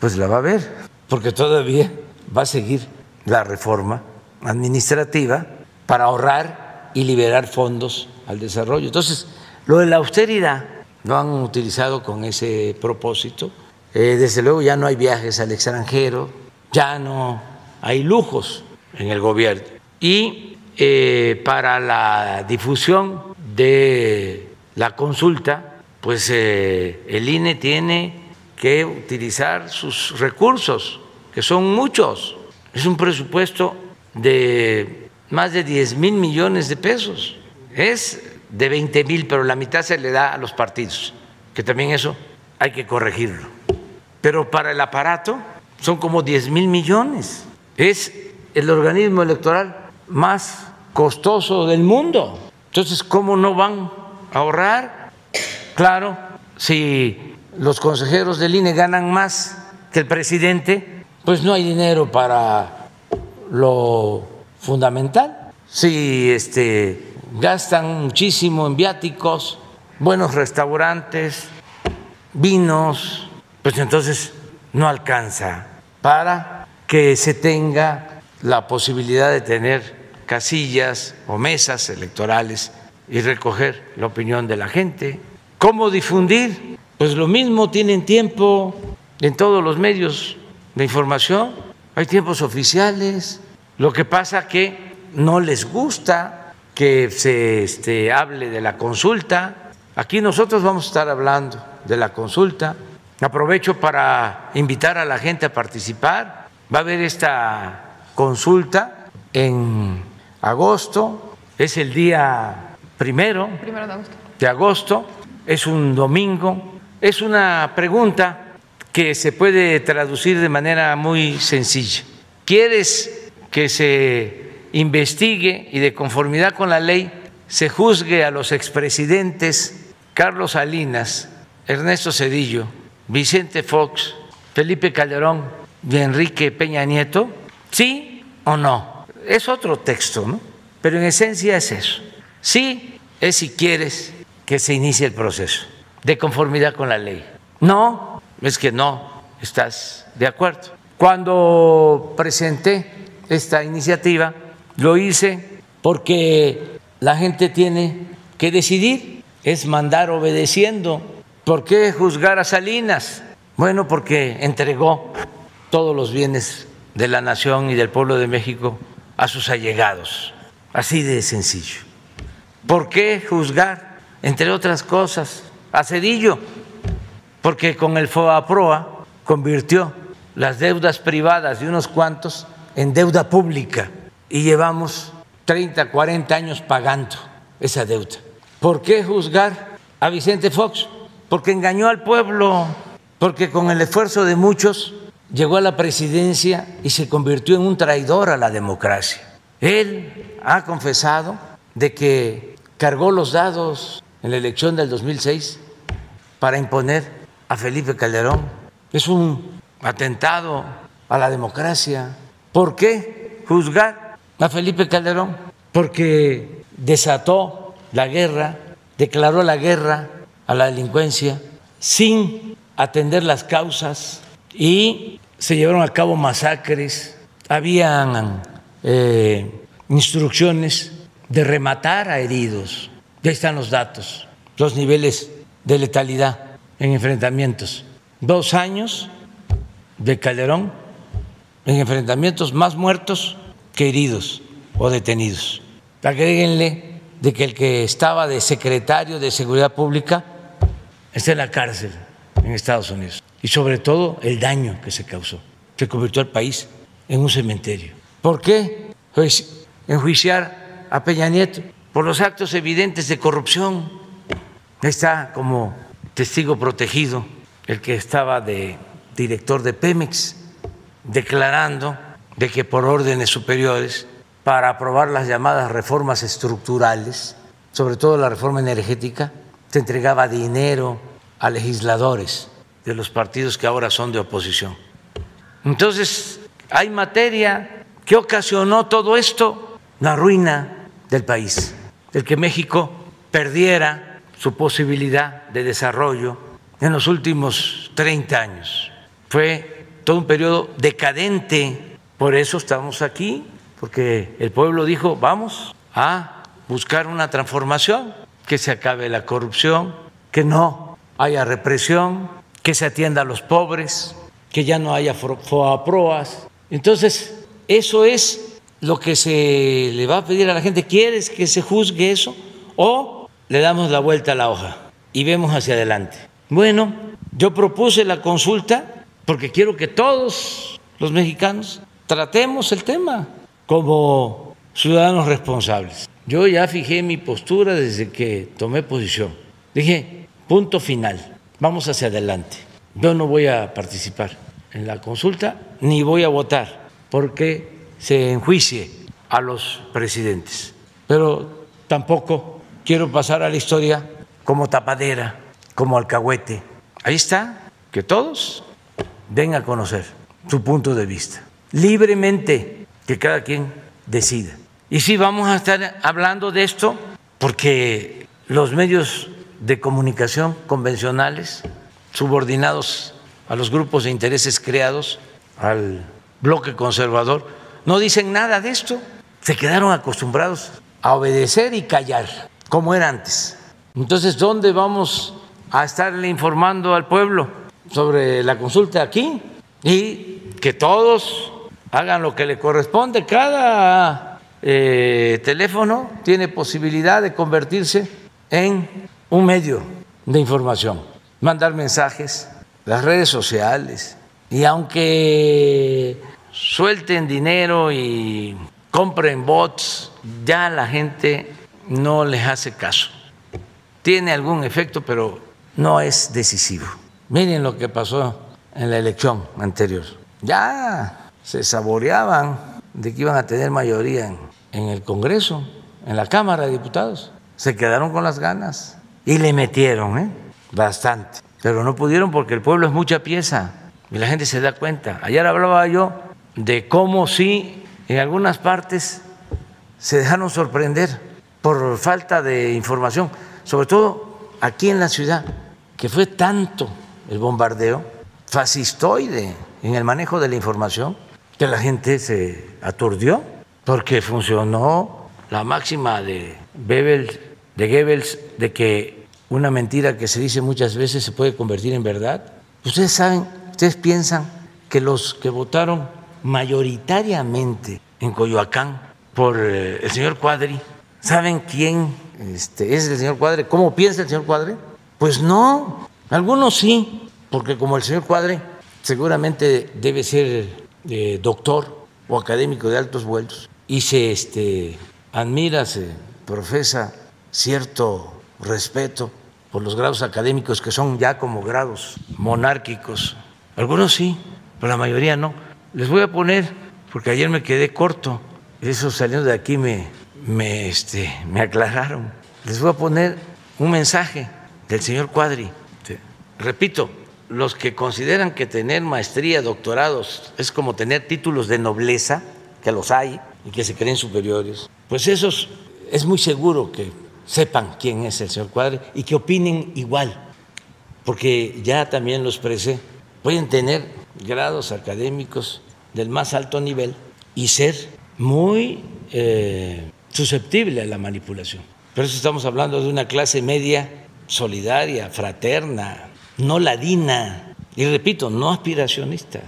Pues la va a haber, porque todavía va a seguir la reforma administrativa para ahorrar y liberar fondos al desarrollo. Entonces, lo de la austeridad lo han utilizado con ese propósito. Eh, desde luego ya no hay viajes al extranjero, ya no hay lujos en el gobierno. Y eh, para la difusión de la consulta, pues eh, el INE tiene que utilizar sus recursos, que son muchos. Es un presupuesto de más de 10 mil millones de pesos. Es de 20 mil, pero la mitad se le da a los partidos, que también eso hay que corregirlo. Pero para el aparato son como 10 mil millones. Es el organismo electoral más costoso del mundo. Entonces, ¿cómo no van a ahorrar? Claro, si los consejeros del INE ganan más que el presidente, pues no hay dinero para lo fundamental. Si este, gastan muchísimo en viáticos, buenos restaurantes, vinos, pues entonces no alcanza para que se tenga la posibilidad de tener casillas o mesas electorales y recoger la opinión de la gente. ¿Cómo difundir? Pues lo mismo tienen tiempo en todos los medios de información, hay tiempos oficiales. Lo que pasa que no les gusta que se este, hable de la consulta. Aquí nosotros vamos a estar hablando de la consulta. Aprovecho para invitar a la gente a participar. Va a haber esta consulta en agosto, es el día primero, Primero de agosto. de agosto, es un domingo, es una pregunta que se puede traducir de manera muy sencilla. ¿Quieres que se investigue y de conformidad con la ley se juzgue a los expresidentes Carlos Salinas, Ernesto Cedillo, Vicente Fox, Felipe Calderón y Enrique Peña Nieto? ¿Sí o no? Es otro texto, ¿no? Pero en esencia es eso. Sí es si quieres que se inicie el proceso de conformidad con la ley. No, es que no estás de acuerdo. Cuando presenté esta iniciativa, lo hice porque la gente tiene que decidir, es mandar obedeciendo. ¿Por qué juzgar a Salinas? Bueno, porque entregó todos los bienes de la nación y del pueblo de México a sus allegados. Así de sencillo. ¿Por qué juzgar, entre otras cosas, a Cedillo? Porque con el FOAPROA convirtió las deudas privadas de unos cuantos en deuda pública y llevamos 30, 40 años pagando esa deuda. ¿Por qué juzgar a Vicente Fox? Porque engañó al pueblo, porque con el esfuerzo de muchos llegó a la presidencia y se convirtió en un traidor a la democracia. Él ha confesado de que cargó los dados en la elección del 2006 para imponer a Felipe Calderón. Es un atentado a la democracia. ¿Por qué juzgar a Felipe Calderón? Porque desató la guerra, declaró la guerra a la delincuencia sin atender las causas y se llevaron a cabo masacres, habían eh, instrucciones de rematar a heridos. Ya están los datos, los niveles de letalidad en enfrentamientos. Dos años de Calderón en enfrentamientos más muertos que heridos o detenidos. Agréguenle de que el que estaba de secretario de Seguridad Pública está en la cárcel en Estados Unidos. Y sobre todo el daño que se causó. Se convirtió al país en un cementerio. ¿Por qué? Pues enjuiciar a Peña Nieto por los actos evidentes de corrupción. Está como testigo protegido el que estaba de director de Pemex, declarando de que por órdenes superiores, para aprobar las llamadas reformas estructurales, sobre todo la reforma energética, se entregaba dinero a legisladores de los partidos que ahora son de oposición. Entonces, hay materia que ocasionó todo esto, la ruina del país, el que México perdiera su posibilidad de desarrollo en los últimos 30 años. Fue todo un periodo decadente, por eso estamos aquí, porque el pueblo dijo, vamos a buscar una transformación, que se acabe la corrupción, que no haya represión, que se atienda a los pobres, que ya no haya foaproas. Entonces, eso es lo que se le va a pedir a la gente. ¿Quieres que se juzgue eso? O le damos la vuelta a la hoja y vemos hacia adelante. Bueno, yo propuse la consulta porque quiero que todos los mexicanos tratemos el tema como ciudadanos responsables. Yo ya fijé mi postura desde que tomé posición. Dije, punto final, vamos hacia adelante. Yo no voy a participar en la consulta ni voy a votar porque se enjuicie a los presidentes. Pero tampoco quiero pasar a la historia como tapadera, como alcahuete. Ahí está, que todos den a conocer su punto de vista, libremente, que cada quien decida. Y sí, vamos a estar hablando de esto porque los medios de comunicación convencionales, subordinados a los grupos de intereses creados, al bloque conservador, no dicen nada de esto. Se quedaron acostumbrados a obedecer y callar, como era antes. Entonces, ¿dónde vamos a estarle informando al pueblo sobre la consulta aquí? Y que todos hagan lo que le corresponde. Cada eh, teléfono tiene posibilidad de convertirse en un medio de información, mandar mensajes, las redes sociales. Y aunque suelten dinero y compren bots, ya la gente no les hace caso. Tiene algún efecto, pero no es decisivo. Miren lo que pasó en la elección anterior. Ya se saboreaban de que iban a tener mayoría en el Congreso, en la Cámara de Diputados. Se quedaron con las ganas y le metieron ¿eh? bastante, pero no pudieron porque el pueblo es mucha pieza y la gente se da cuenta. Ayer hablaba yo de cómo sí en algunas partes se dejaron sorprender por falta de información, sobre todo aquí en la ciudad, que fue tanto el bombardeo fascistoide en el manejo de la información que la gente se aturdió porque funcionó la máxima de Goebbels, de Goebbels de que una mentira que se dice muchas veces se puede convertir en verdad. Ustedes saben, ustedes piensan que los que votaron mayoritariamente en Coyoacán por eh, el señor Cuadri, ¿saben quién este, es el señor Cuadri? ¿Cómo piensa el señor Cuadri? Pues no, algunos sí, porque como el señor Cuadri seguramente debe ser eh, doctor o académico de altos vuelos, y se este, admira, se profesa cierto respeto por los grados académicos que son ya como grados monárquicos. Algunos sí, pero la mayoría no. Les voy a poner, porque ayer me quedé corto, eso saliendo de aquí me, me, este, me aclararon. Les voy a poner un mensaje del señor Cuadri. Repito, los que consideran que tener maestría, doctorados es como tener títulos de nobleza, que los hay, y que se creen superiores, pues esos es muy seguro que sepan quién es el señor Cuadre y que opinen igual, porque ya también lo expresé, pueden tener grados académicos del más alto nivel y ser muy eh, susceptible a la manipulación. Por eso estamos hablando de una clase media solidaria, fraterna, no ladina y repito, no aspiracionista.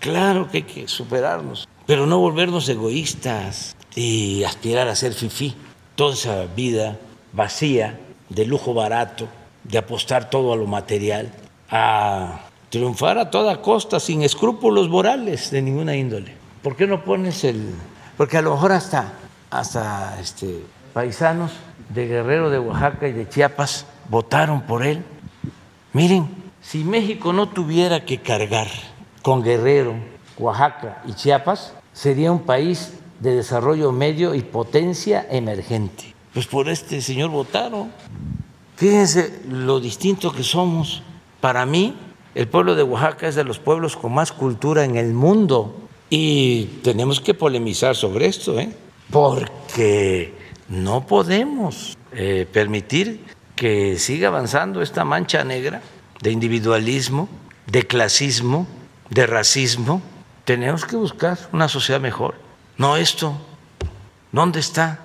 Claro que hay que superarnos pero no volvernos egoístas y aspirar a ser fifí. Toda esa vida vacía, de lujo barato, de apostar todo a lo material, a triunfar a toda costa, sin escrúpulos morales de ninguna índole. ¿Por qué no pones el.? Porque a lo mejor hasta, hasta este, paisanos de Guerrero, de Oaxaca y de Chiapas votaron por él. Miren, si México no tuviera que cargar con Guerrero, Oaxaca y Chiapas, sería un país de desarrollo medio y potencia emergente. Pues por este señor votaron. Fíjense lo distinto que somos. Para mí, el pueblo de Oaxaca es de los pueblos con más cultura en el mundo y tenemos que polemizar sobre esto, ¿eh? porque no podemos eh, permitir que siga avanzando esta mancha negra de individualismo, de clasismo, de racismo. Tenemos que buscar una sociedad mejor. No esto. ¿Dónde está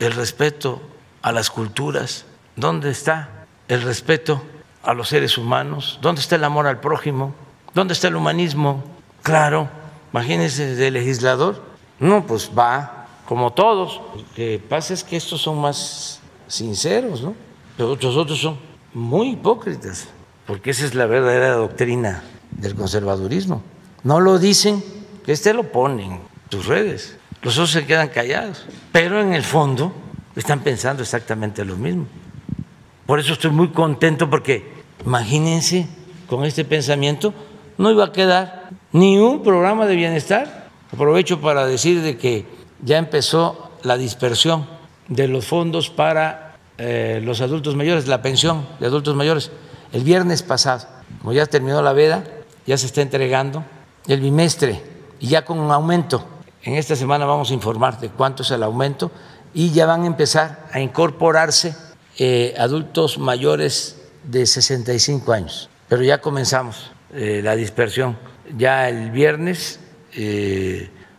el respeto a las culturas? ¿Dónde está el respeto a los seres humanos? ¿Dónde está el amor al prójimo? ¿Dónde está el humanismo? Claro, imagínense de legislador. No, pues va como todos. Lo que pasa es que estos son más sinceros, ¿no? Pero los otros son muy hipócritas, porque esa es la verdadera doctrina del conservadurismo. No lo dicen, este lo ponen en sus redes. Los otros se quedan callados, pero en el fondo están pensando exactamente lo mismo. Por eso estoy muy contento porque imagínense con este pensamiento no iba a quedar ni un programa de bienestar. Aprovecho para decir de que ya empezó la dispersión de los fondos para eh, los adultos mayores, la pensión de adultos mayores. El viernes pasado, como ya terminó la veda, ya se está entregando el bimestre y ya con un aumento. En esta semana vamos a informar de cuánto es el aumento y ya van a empezar a incorporarse eh, adultos mayores de 65 años. Pero ya comenzamos eh, la dispersión. Ya el viernes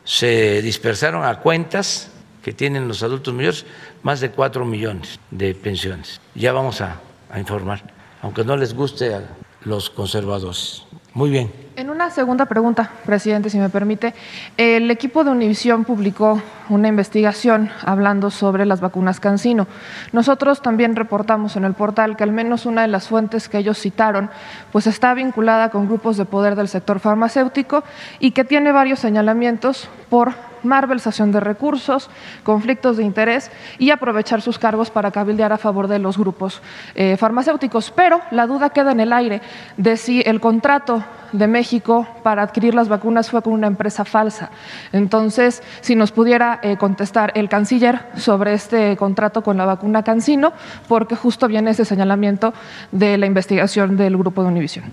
se dispersaron a cuentas que tienen los adultos mayores más de 4 millones de pensiones. Ya vamos a, a informar, aunque no les guste a los conservadores. Muy bien. En una segunda pregunta, presidente, si me permite, el equipo de Univisión publicó una investigación hablando sobre las vacunas Cancino. Nosotros también reportamos en el portal que al menos una de las fuentes que ellos citaron pues está vinculada con grupos de poder del sector farmacéutico y que tiene varios señalamientos por malversación de recursos, conflictos de interés y aprovechar sus cargos para cabildear a favor de los grupos eh, farmacéuticos. Pero la duda queda en el aire de si el contrato de México para adquirir las vacunas fue con una empresa falsa. Entonces, si nos pudiera eh, contestar el canciller sobre este contrato con la vacuna Cancino, porque justo viene ese señalamiento de la investigación del grupo de Univisión.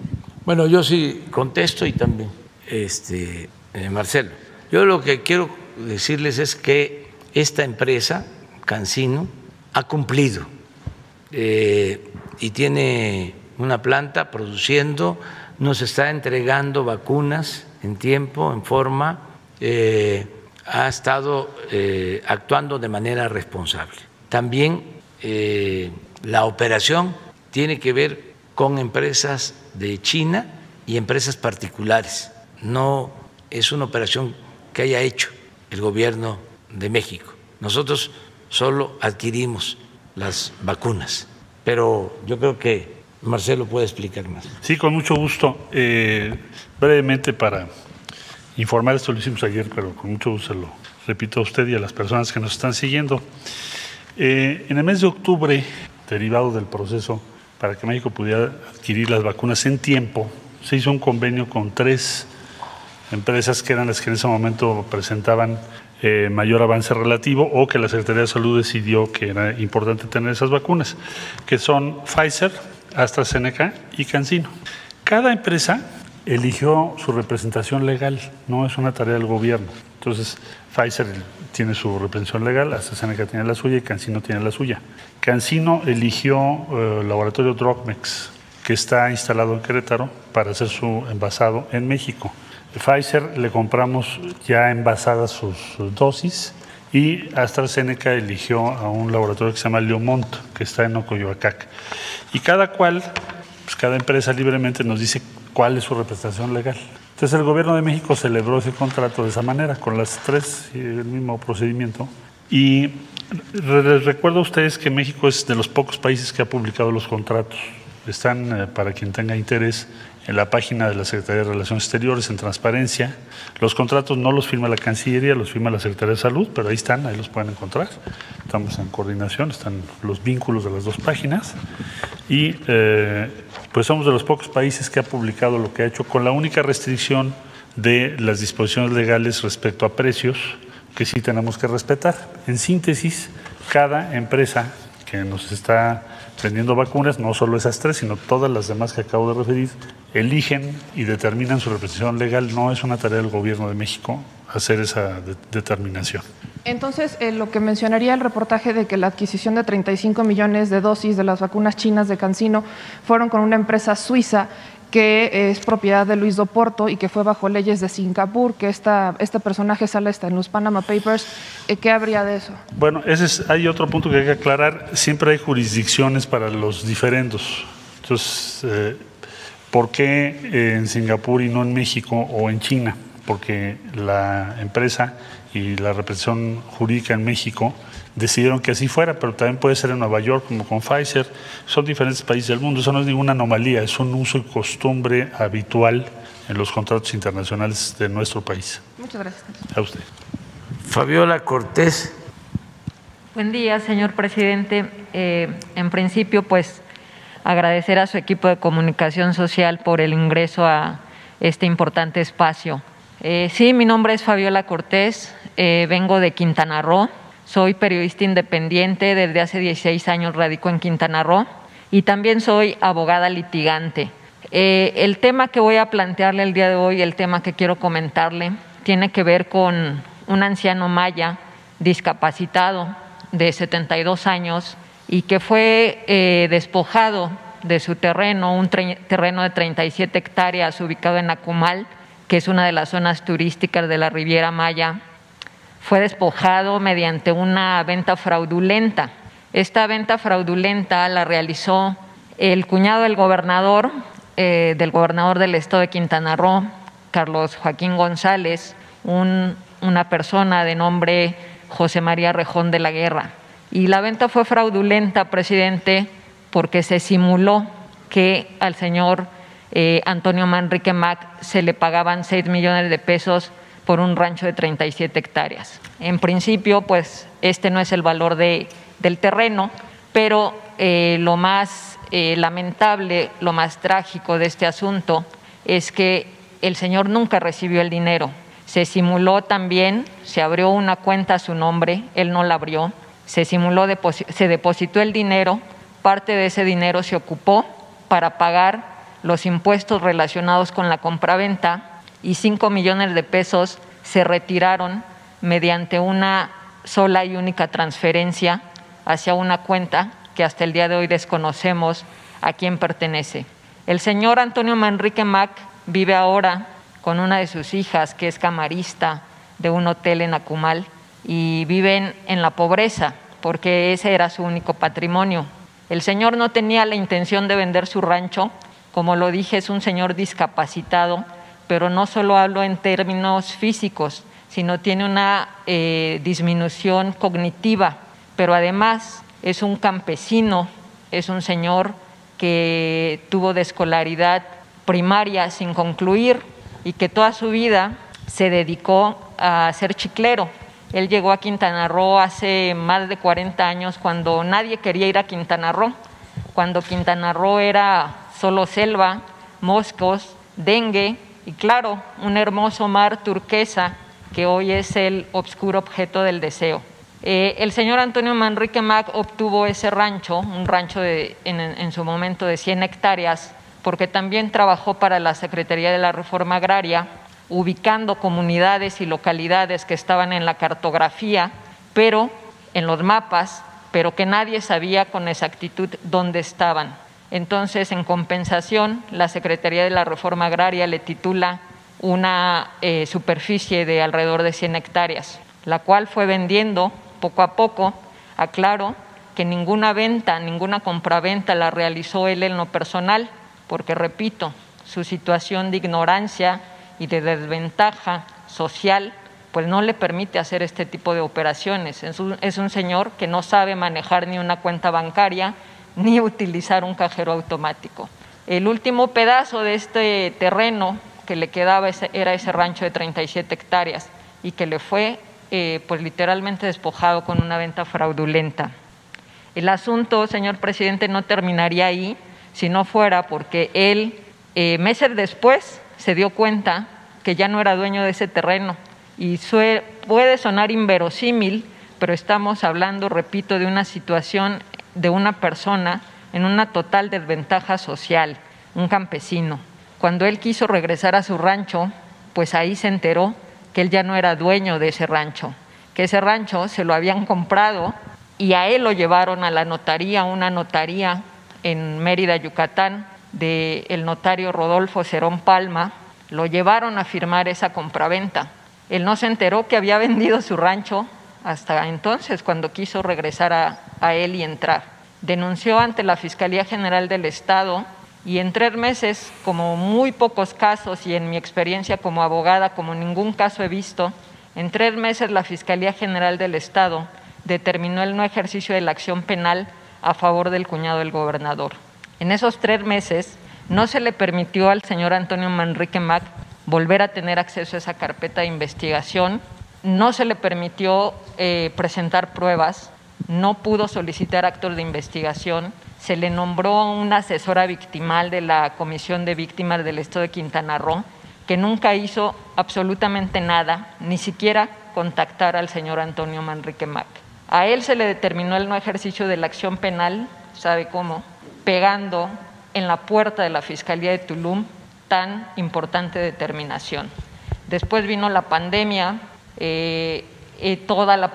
Bueno, yo sí contesto y también este, eh, Marcelo. Yo lo que quiero decirles es que esta empresa, Cancino, ha cumplido eh, y tiene una planta produciendo, nos está entregando vacunas en tiempo, en forma, eh, ha estado eh, actuando de manera responsable. También la operación tiene que ver con empresas de China y empresas particulares. No es una operación que haya hecho el gobierno de México. Nosotros solo adquirimos las vacunas, pero yo creo que Marcelo puede explicar más. Sí, con mucho gusto. Eh, brevemente para informar, esto lo hicimos ayer, pero con mucho gusto se lo repito a usted y a las personas que nos están siguiendo. Eh, en el mes de octubre, derivado del proceso para que México pudiera adquirir las vacunas en tiempo, se hizo un convenio con tres empresas que eran las que en ese momento presentaban eh, mayor avance relativo o que la Secretaría de Salud decidió que era importante tener esas vacunas, que son Pfizer, AstraZeneca y CanSino. Cada empresa eligió su representación legal, no es una tarea del gobierno. Entonces, Pfizer tiene su representación legal, AstraZeneca tiene la suya y CanSino tiene la suya. CanSino eligió el eh, laboratorio Drogmex, que está instalado en Querétaro, para hacer su envasado en México. Pfizer le compramos ya envasadas sus, dosis y AstraZeneca eligió a un laboratorio que se llama Leomont, que está en Ocoyoacac. Y cada cual, pues cada empresa libremente nos dice cuál es su representación legal. Entonces el gobierno de México celebró ese contrato de esa manera, con las tres, el mismo procedimiento. Y les recuerdo a ustedes que México es de los pocos países que ha publicado los contratos. Están, eh, para quien tenga interés, en la página de la Secretaría de Relaciones Exteriores, en transparencia. Los contratos no los firma la Cancillería, los firma la Secretaría de Salud, pero ahí están, ahí los pueden encontrar. Estamos en coordinación, están los vínculos de las dos páginas. Y eh, pues somos de los pocos países que ha publicado lo que ha hecho, con la única restricción de las disposiciones legales respecto a precios que sí tenemos que respetar. En síntesis, cada empresa que nos está vendiendo vacunas, no solo esas tres, sino todas las demás que acabo de referir, eligen y determinan su representación legal. No es una tarea del Gobierno de México hacer esa de determinación. Entonces, eh, lo que mencionaría el reportaje de que la adquisición de 35 millones de dosis de las vacunas chinas de Cancino fueron con una empresa suiza que es propiedad de Luis Doporto y que fue bajo leyes de Singapur, que esta, este personaje sale hasta en los Panama Papers. Eh, ¿Qué habría de eso? Bueno, ese es, hay otro punto que hay que aclarar. Siempre hay jurisdicciones para los diferendos. Entonces, eh, ¿por qué en Singapur y no en México o en China? Porque la empresa y la represión jurídica en México decidieron que así fuera, pero también puede ser en Nueva York como con Pfizer. Son diferentes países del mundo, eso no es ninguna anomalía, es un uso y costumbre habitual en los contratos internacionales de nuestro país. Muchas gracias. A usted. Fabiola Cortés. Buen día, señor presidente. Eh, en principio, pues agradecer a su equipo de comunicación social por el ingreso a este importante espacio. Eh, sí, mi nombre es Fabiola Cortés, eh, vengo de Quintana Roo, soy periodista independiente, desde hace 16 años radico en Quintana Roo y también soy abogada litigante. Eh, el tema que voy a plantearle el día de hoy, el tema que quiero comentarle, tiene que ver con un anciano maya discapacitado de 72 años y que fue eh, despojado de su terreno, un terreno de 37 hectáreas ubicado en Acumal, que es una de las zonas turísticas de la Riviera Maya fue despojado mediante una venta fraudulenta. Esta venta fraudulenta la realizó el cuñado del gobernador, eh, del gobernador del estado de Quintana Roo, Carlos Joaquín González, una persona de nombre José María Rejón de la Guerra. Y la venta fue fraudulenta, presidente, porque se simuló que al señor eh, Antonio Manrique Mac se le pagaban 6 millones de pesos por un rancho de 37 hectáreas. En principio, pues este no es el valor de, del terreno, pero eh, lo más eh, lamentable, lo más trágico de este asunto es que el señor nunca recibió el dinero. Se simuló también, se abrió una cuenta a su nombre, él no la abrió, se simuló, se depositó el dinero, parte de ese dinero se ocupó para pagar los impuestos relacionados con la compraventa y 5 millones de pesos se retiraron mediante una sola y única transferencia hacia una cuenta que hasta el día de hoy desconocemos a quién pertenece. El señor Antonio Manrique Mac vive ahora con una de sus hijas, que es camarista de un hotel en Acumal, y viven en la pobreza, porque ese era su único patrimonio. El señor no tenía la intención de vender su rancho, como lo dije, es un señor discapacitado pero no solo hablo en términos físicos, sino tiene una eh, disminución cognitiva, pero además es un campesino, es un señor que tuvo de escolaridad primaria sin concluir y que toda su vida se dedicó a ser chiclero. Él llegó a Quintana Roo hace más de 40 años cuando nadie quería ir a Quintana Roo, cuando Quintana Roo era solo selva, moscos, dengue, y claro, un hermoso mar turquesa que hoy es el obscuro objeto del deseo. Eh, el señor Antonio Manrique Mac obtuvo ese rancho, un rancho de, en, en, su momento de 100 hectáreas, porque también trabajó para la Secretaría de la Reforma Agraria, ubicando comunidades y localidades que estaban en la cartografía, pero en los mapas, pero que nadie sabía con exactitud dónde estaban. Entonces, en compensación, la Secretaría de la Reforma Agraria le titula una eh, superficie de alrededor de 100 hectáreas, la cual fue vendiendo poco a poco. Aclaro que ninguna venta, ninguna compraventa la realizó él en lo personal, porque, repito, su situación de ignorancia y de desventaja social pues no le permite hacer este tipo de operaciones. es un señor que no sabe manejar ni una cuenta bancaria, ni utilizar un cajero automático. El último pedazo de este terreno que le quedaba era ese rancho de 37 hectáreas y que le fue eh, pues literalmente despojado con una venta fraudulenta. El asunto, señor presidente, no terminaría ahí si no fuera porque él, eh, meses después, se dio cuenta que ya no era dueño de ese terreno. Y puede sonar inverosímil, pero estamos hablando, repito, de una situación de una persona en una total desventaja social, un campesino. Cuando él quiso regresar a su rancho, pues ahí se enteró que él ya no era dueño de ese rancho, que ese rancho se lo habían comprado y a él lo llevaron a la notaría, una notaría en Mérida, Yucatán, del notario Rodolfo Cerón Palma, lo llevaron a firmar esa compraventa. Él no se enteró que había [laughs] vendido su rancho hasta entonces, cuando quiso regresar a, a él y entrar. Denunció ante la Fiscalía General del Estado y en tres meses, como muy pocos casos y en mi experiencia como abogada, como ningún caso he visto, en tres meses la Fiscalía General del Estado determinó el no ejercicio de la acción penal a favor del cuñado del gobernador. En esos tres meses no se le permitió al señor Antonio Manrique Mac volver a tener acceso a esa carpeta de investigación, no se le permitió eh, presentar pruebas, no pudo solicitar actos de investigación, se le nombró una asesora victimal de la Comisión de Víctimas del Estado de Quintana Roo, que nunca hizo absolutamente nada, ni siquiera contactar al señor Antonio Manrique Mac. A él se le determinó el no ejercicio de la acción penal, ¿sabe cómo? Pegando en la puerta de la Fiscalía de Tulum tan importante determinación. Después vino la pandemia, eh, eh, toda la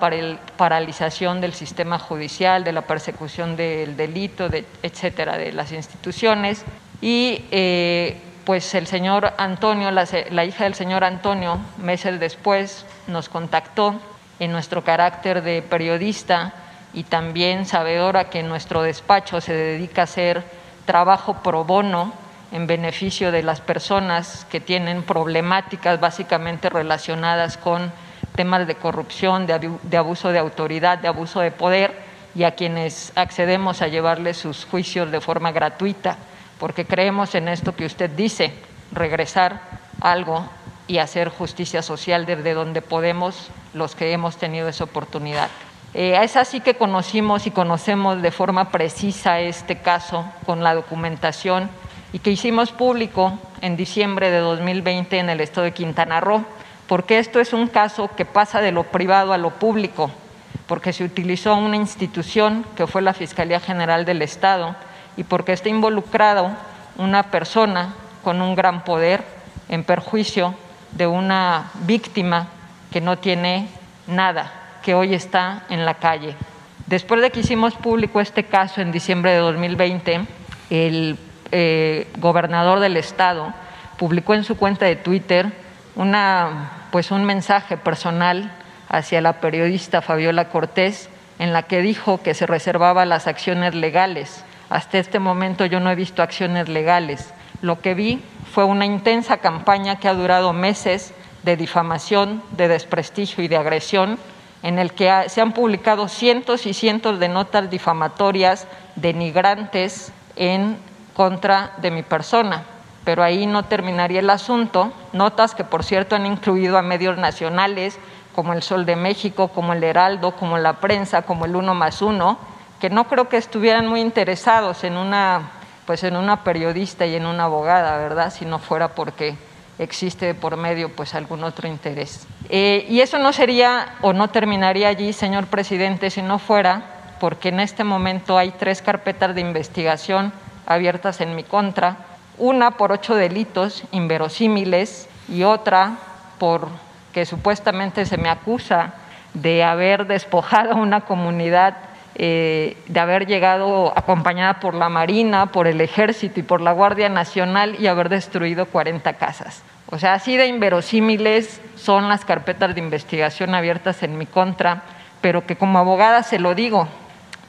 paralización del sistema judicial, de la persecución del delito, de, etcétera, de las instituciones. Y eh, pues el señor Antonio, la, la hija del señor Antonio, meses después nos contactó en nuestro carácter de periodista y también sabedora que nuestro despacho se dedica a hacer trabajo pro bono en beneficio de las personas que tienen problemáticas básicamente relacionadas con temas de corrupción, de abuso de autoridad, de abuso de poder y a quienes accedemos a llevarles sus juicios de forma gratuita, porque creemos en esto que usted dice, regresar algo y hacer justicia social desde donde podemos los que hemos tenido esa oportunidad. Eh, es así que conocimos y conocemos de forma precisa este caso con la documentación y que hicimos público en diciembre de 2020 en el estado de Quintana Roo, porque esto es un caso que pasa de lo privado a lo público, porque se utilizó una institución que fue la Fiscalía General del Estado y porque está involucrado una persona con un gran poder en perjuicio de una víctima que no tiene nada, que hoy está en la calle. Después de que hicimos público este caso en diciembre de 2020, el eh, gobernador del estado publicó en su cuenta de Twitter una, pues un mensaje personal hacia la periodista Fabiola Cortés en la que dijo que se reservaba las acciones legales. Hasta este momento yo no he visto acciones legales. Lo que vi fue una intensa campaña que ha durado meses de difamación, de desprestigio y de agresión, en el que se han publicado cientos y cientos de notas difamatorias, denigrantes en contra de mi persona. Pero ahí no terminaría el asunto. Notas que, por cierto, han incluido a medios nacionales como el Sol de México, como el Heraldo, como la prensa, como el Uno más Uno, que no creo que estuvieran muy interesados en una pues en una periodista y en una abogada, ¿verdad? Si no fuera porque existe por medio pues algún otro interés. Eh, y eso no sería o no terminaría allí, señor presidente, si no fuera porque en este momento hay tres carpetas de investigación abiertas en mi contra, una por ocho delitos inverosímiles y otra por que supuestamente se me acusa de haber despojado a una comunidad eh, de haber llegado acompañada por la Marina, por el Ejército y por la Guardia Nacional y haber destruido 40 casas. O sea, así de inverosímiles son las carpetas de investigación abiertas en mi contra, pero que como abogada se lo digo,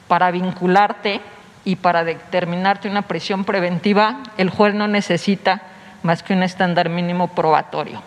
para vincularte y para determinarte una prisión preventiva, el juez no necesita más que un estándar mínimo probatorio.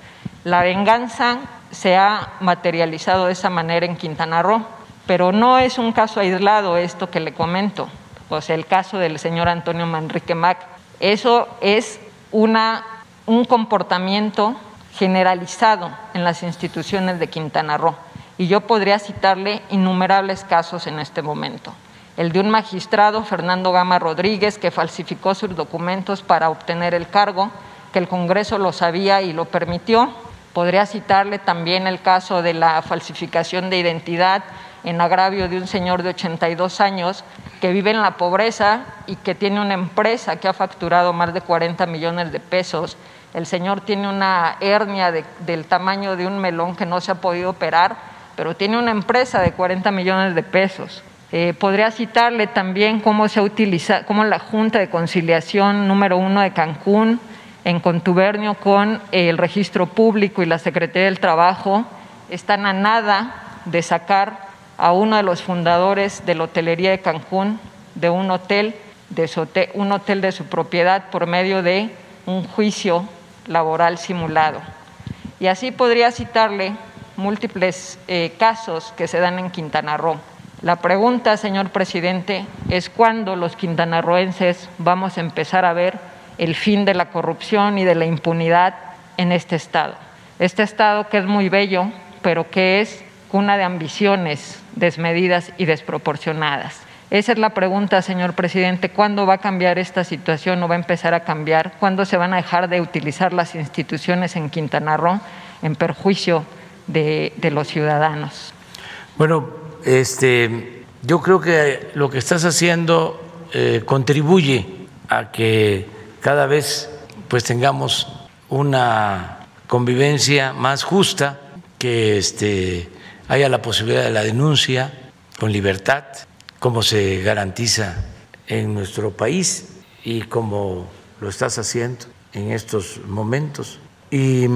La venganza se ha materializado de esa manera en Quintana Roo pero no es un caso aislado esto que le comento, o sea, el caso del señor Antonio Manrique Mac. Eso es una, un comportamiento generalizado en las instituciones de Quintana Roo. Y yo podría citarle innumerables casos en este momento. El de un magistrado, Fernando Gama Rodríguez, que falsificó sus documentos para obtener el cargo, que el Congreso lo sabía y lo permitió. Podría citarle también el caso de la falsificación de identidad en agravio de un señor de 82 años que vive en la pobreza y que tiene una empresa que ha facturado más de 40 millones de pesos. El señor tiene una hernia del tamaño de un melón que no se ha podido operar, pero tiene una empresa de 40 millones de pesos. Eh, podría citarle también cómo se utiliza, cómo la Junta de Conciliación número uno de Cancún, en contubernio con el registro público y la Secretaría del Trabajo, están a nada de sacar a uno de los fundadores de la hotelería de Cancún de un hotel de su, un hotel de su propiedad por medio de un juicio laboral simulado. Y así podría citarle múltiples eh, casos que se dan en Quintana Roo. La pregunta, señor presidente, es cuándo los quintanarroenses vamos a empezar a ver el fin de la corrupción y de la impunidad en este Estado. Este Estado que es muy bello, pero que es cuna de ambiciones desmedidas y desproporcionadas. Esa es la pregunta, señor presidente. ¿Cuándo va a cambiar esta situación o va a empezar a cambiar? ¿Cuándo se van a dejar de utilizar las instituciones en Quintana Roo en perjuicio de, los ciudadanos? Bueno, este, yo creo que lo que estás haciendo eh, contribuye a que cada vez pues tengamos una convivencia más justa, que este, haya la posibilidad de la denuncia con libertad, como se garantiza en nuestro país y como lo estás haciendo en estos momentos. Y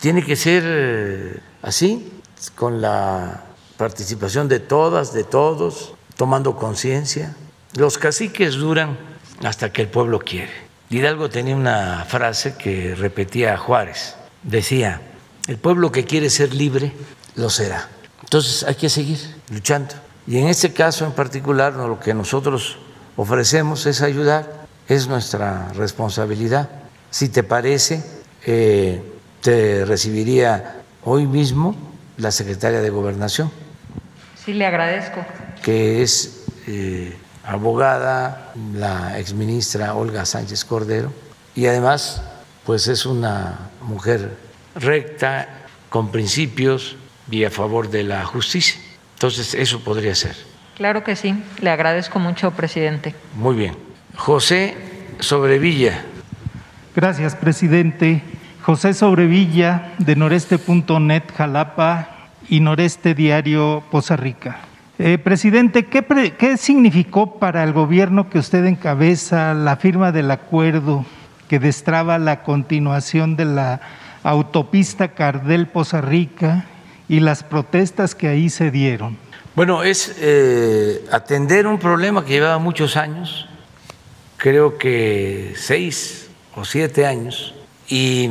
tiene que ser eh, así, con la participación de todas, de todos, tomando conciencia. Los caciques duran hasta que el pueblo quiere. Hidalgo tenía una frase que repetía a Juárez. Decía, el pueblo que quiere ser libre, lo será. Entonces hay que seguir luchando. Y en este caso en particular lo que nosotros ofrecemos es ayudar, es nuestra responsabilidad. Si te parece, eh, te recibiría hoy mismo la secretaria de Gobernación. Sí, le agradezco. Que es eh, abogada, la exministra Olga Sánchez Cordero, y además, pues es una mujer recta, con principios, y a favor de la justicia. Entonces, eso podría ser. Claro que sí. Le agradezco mucho, presidente. Muy bien. José Sobrevilla. Gracias, presidente. José Sobrevilla, de noreste.net, Jalapa y Noreste Diario, Poza Rica. Eh, presidente, ¿qué, ¿qué significó para el gobierno que usted encabeza la firma del acuerdo que destraba la continuación de la autopista Cardel-Poza Rica y las protestas que ahí se dieron? Bueno, es eh, atender un problema que llevaba muchos años, creo que seis o siete años, y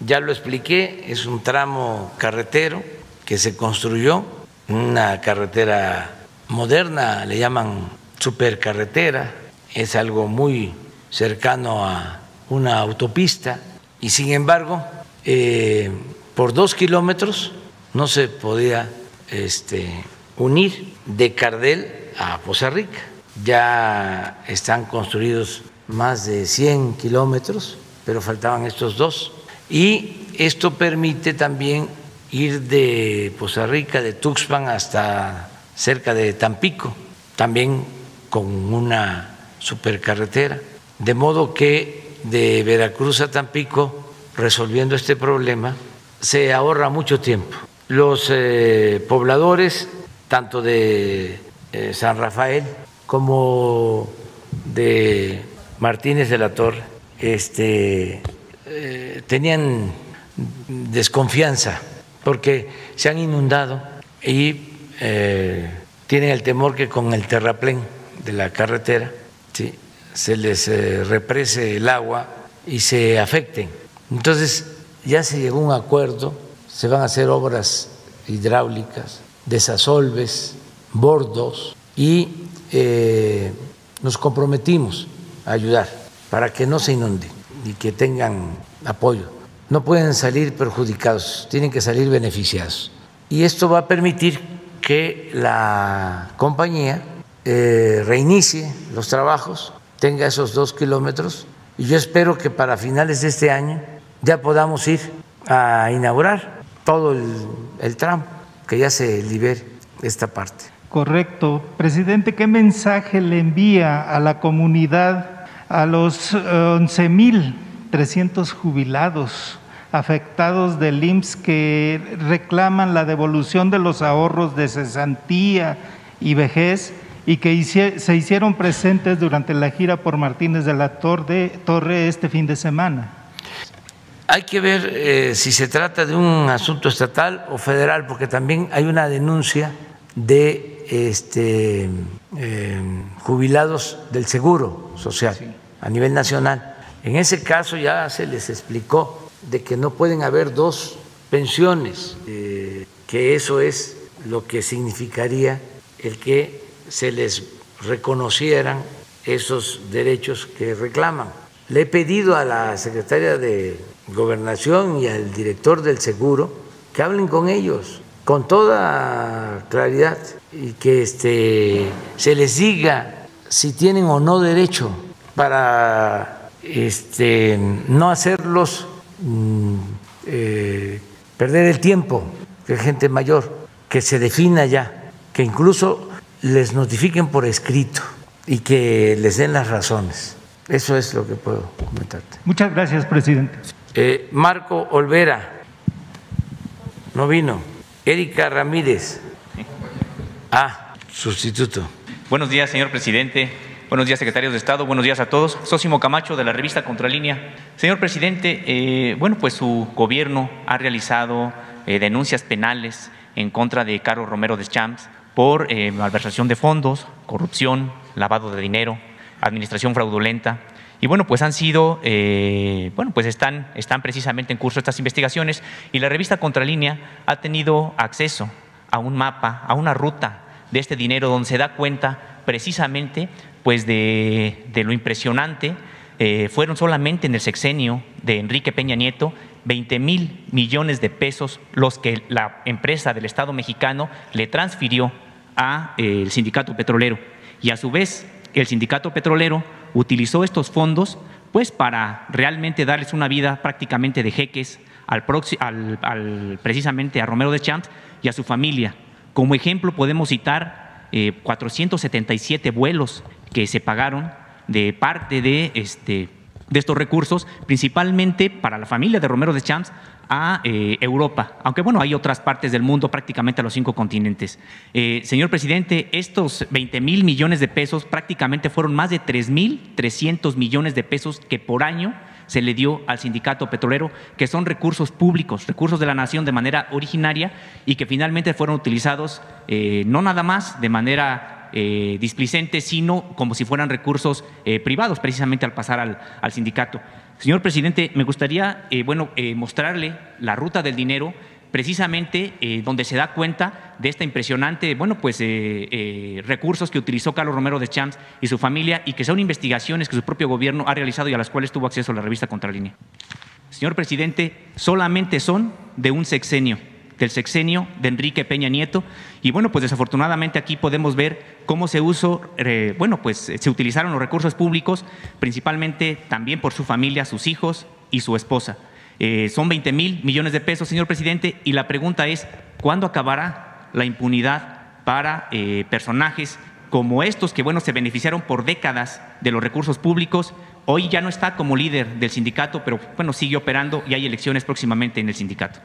ya lo expliqué, es un tramo carretero que se construyó, una carretera moderna, le llaman supercarretera, es algo muy cercano a una autopista, y sin embargo, eh, por dos kilómetros no se podía este, unir de Cardel a Poza Rica. Ya están construidos más de 100 kilómetros, pero faltaban estos dos. Y esto permite también ir de Poza Rica, de Tuxpan hasta cerca de Tampico, también con una supercarretera. De modo que de Veracruz a Tampico, resolviendo este problema, se ahorra mucho tiempo los eh, pobladores, tanto de eh, San Rafael como de Martínez de la Torre, este, eh, tenían desconfianza porque se han inundado y tienen el temor que con el terraplén de la carretera se les represe el agua y se afecten. Entonces ya se llegó a un acuerdo se van a hacer obras hidráulicas, desasolves, bordos y eh, nos comprometimos a ayudar para que no se inunde y que tengan apoyo. No pueden salir perjudicados, tienen que salir beneficiados. Y esto va a permitir que la compañía eh, reinicie los trabajos, tenga esos dos kilómetros y yo espero que para finales de este año ya podamos ir a inaugurar todo el, el tramo, que ya se libere esta parte. Correcto. Presidente, ¿qué mensaje le envía a la comunidad, a los 11.300 jubilados afectados del IMSS que reclaman la devolución de los ahorros de cesantía y vejez y que se hicieron presentes durante la gira por Martínez de la Torre, Torre este fin de semana? Hay que ver eh, si se trata de un asunto estatal o federal, porque también hay una denuncia de este, eh, jubilados del Seguro Social a nivel nacional. En ese caso ya se les explicó de que no pueden haber dos pensiones, eh, que eso es lo que significaría el que se les reconocieran esos derechos que reclaman. Le he pedido a la secretaria de Gobernación y al director del Seguro que hablen con ellos con toda claridad y que este, se les diga si tienen o no derecho para este, no hacerlos mm, eh, perder el tiempo de gente mayor, que se defina ya, que incluso les notifiquen por escrito y que les den las razones. Eso es lo que puedo comentarte. Muchas gracias, presidente. Eh, Marco Olvera, no vino. Erika Ramírez. Ah, sustituto. Buenos días, señor presidente. Buenos días, secretarios de Estado. Buenos días a todos. Sósimo Camacho, de la revista Contralínea. Señor presidente, eh, bueno, pues su gobierno ha realizado eh, denuncias penales en contra de Carlos Romero de Champs por eh, malversación de fondos, corrupción, lavado de dinero, administración fraudulenta. Y bueno, pues han sido, bueno, pues están, están precisamente en curso estas investigaciones y la revista Contralínea ha tenido acceso a un mapa, a una ruta de este dinero donde se da cuenta precisamente pues de, lo impresionante. Eh, fueron solamente en el sexenio de Enrique Peña Nieto 20 mil millones de pesos los que la empresa del Estado mexicano le transfirió al eh, sindicato petrolero. Y a su vez, el sindicato petrolero utilizó estos fondos pues para realmente darles una vida prácticamente de jeques al, al, al precisamente a Romero de Champs y a su familia. Como ejemplo podemos citar eh, 477 vuelos que se pagaron de parte de, este, de estos recursos, principalmente para la familia de Romero de Champs a eh, Europa, aunque bueno, hay otras partes del mundo, prácticamente a los cinco continentes. Eh, señor presidente, estos 20 mil millones de pesos prácticamente fueron más de 3 mil 300 millones de pesos que por año se le dio al sindicato petrolero, que son recursos públicos, recursos de la nación de manera originaria y que finalmente fueron utilizados eh, no nada más de manera eh, displicente, sino como si fueran recursos eh, privados, precisamente al pasar al, al sindicato. Señor presidente, me gustaría bueno, mostrarle la ruta del dinero precisamente eh, donde se da cuenta de esta impresionante, bueno, pues eh, recursos que utilizó Carlos Romero de Champs y su familia y que son investigaciones que su propio gobierno ha realizado y a las cuales tuvo acceso la revista Contralínea. Señor presidente, solamente son de un sexenio del sexenio de Enrique Peña Nieto. Y bueno, pues desafortunadamente aquí podemos ver cómo se usó, eh, bueno, pues se utilizaron los recursos públicos, principalmente también por su familia, sus hijos y su esposa. Eh, son 20 mil millones de pesos, señor presidente, y la pregunta es, ¿cuándo acabará la impunidad para eh, personajes como estos que, bueno, se beneficiaron por décadas de los recursos públicos? Hoy ya no está como líder del sindicato, pero bueno, sigue operando y hay elecciones próximamente en el sindicato.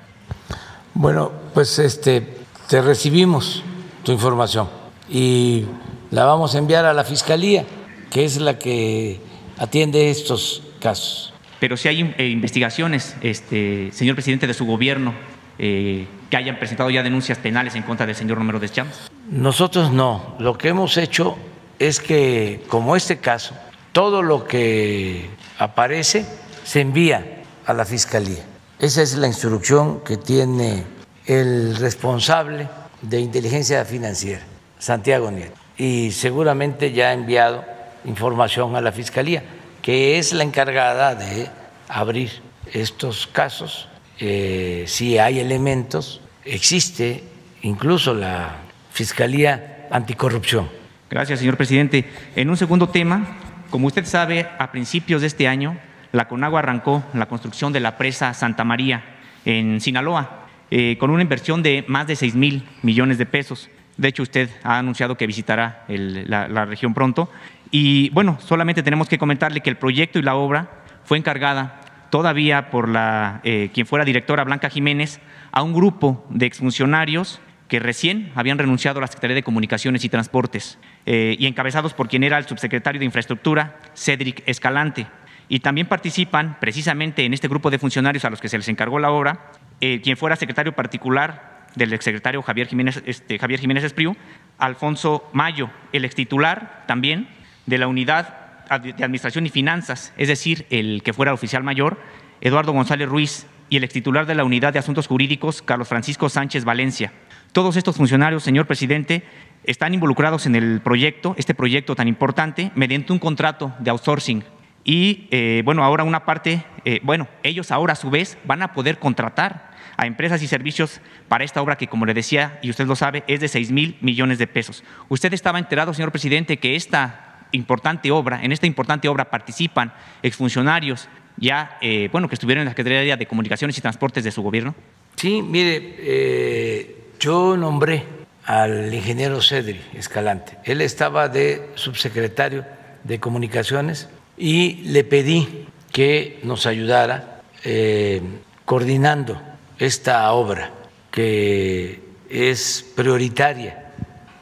Bueno, pues este, te recibimos tu información y la vamos a enviar a la Fiscalía, que es la que atiende estos casos. Pero si hay eh, investigaciones, este, señor presidente, de su gobierno, eh, que hayan presentado ya denuncias penales en contra del señor Romero de Champs. Nosotros no. Lo que hemos hecho es que, como este caso, todo lo que aparece se envía a la Fiscalía. Esa es la instrucción que tiene el responsable de inteligencia financiera, Santiago Nieto, y seguramente ya ha enviado información a la Fiscalía, que es la encargada de abrir estos casos. Eh, si hay elementos, existe incluso la Fiscalía Anticorrupción. Gracias, señor presidente. En un segundo tema, como usted sabe, a principios de este año, la Conagua arrancó la construcción de la presa Santa María en Sinaloa, eh, con una inversión de más de 6 mil millones de pesos. De hecho, usted ha anunciado que visitará la, región pronto. Y bueno, solamente tenemos que comentarle que el proyecto y la obra fue encargada todavía por la, eh, quien fuera directora Blanca Jiménez a un grupo de exfuncionarios que recién habían renunciado a la Secretaría de Comunicaciones y Transportes eh, y encabezados por quien era el subsecretario de Infraestructura, Cedric Escalante. Y también participan precisamente en este grupo de funcionarios a los que se les encargó la obra eh, quien fuera secretario particular del exsecretario Javier Jiménez, este, Javier Jiménez Espriu, Alfonso Mayo, el extitular también de la unidad de Administración y Finanzas, es decir, el que fuera oficial mayor, Eduardo González Ruiz, y el extitular de la unidad de Asuntos Jurídicos, Carlos Francisco Sánchez Valencia. Todos estos funcionarios, señor presidente, están involucrados en el proyecto, este proyecto tan importante, mediante un contrato de outsourcing. Y eh, bueno, ahora una parte, eh, bueno, ellos ahora a su vez van a poder contratar a empresas y servicios para esta obra que, como le decía, y usted lo sabe, es de 6 mil millones de pesos. ¿Usted estaba enterado, señor presidente, que esta importante obra, en esta importante obra participan exfuncionarios ya, eh, bueno, que estuvieron en la Secretaría de Comunicaciones y Transportes de su gobierno? Sí, mire, eh, yo nombré al ingeniero Cedri Escalante. Él estaba de subsecretario de Comunicaciones y le pedí que nos ayudara eh, coordinando esta obra que es prioritaria.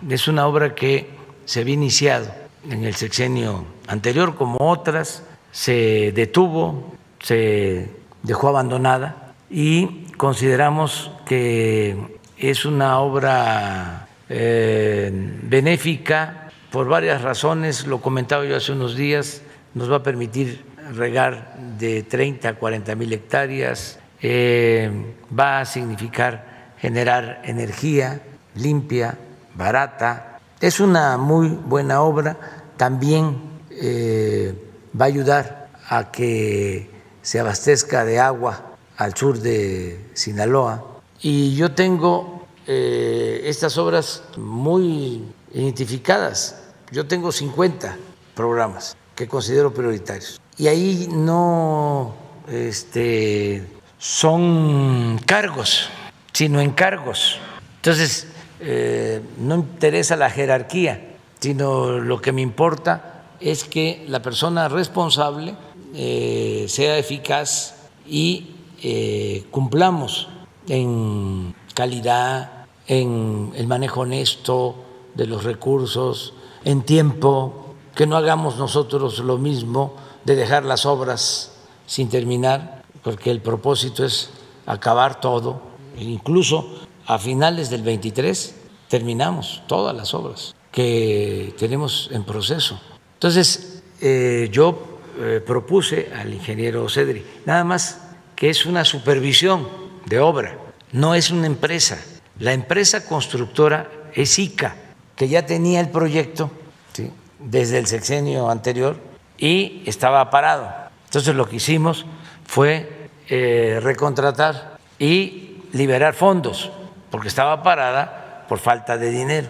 Es una obra que se había iniciado en el sexenio anterior, como otras, se detuvo, se dejó abandonada y consideramos que es una obra eh, benéfica por varias razones, lo comentaba yo hace unos días, nos va a permitir regar de 30 a 40 mil hectáreas, eh, va a significar generar energía limpia, barata. Es una muy buena obra, también eh, va a ayudar a que se abastezca de agua al sur de Sinaloa. Y yo tengo eh, estas obras muy identificadas. Yo tengo 50 programas que considero prioritarios. Y ahí no este, son cargos, sino encargos. Entonces, eh, no interesa la jerarquía, sino lo que me importa es que la persona responsable eh, sea eficaz y eh, cumplamos en calidad, en el manejo honesto de los recursos, en tiempo, que no hagamos nosotros lo mismo de dejar las obras sin terminar porque el propósito es acabar todo, incluso a finales del 23 terminamos todas las obras que tenemos en proceso. Entonces, eh, yo eh, propuse al ingeniero Cedri, nada más que es una supervisión de obra, no es una empresa. La empresa constructora es ICA, que ya tenía el proyecto desde el sexenio anterior y estaba parado. Entonces lo que hicimos fue eh, recontratar y liberar fondos, porque estaba parada por falta de dinero.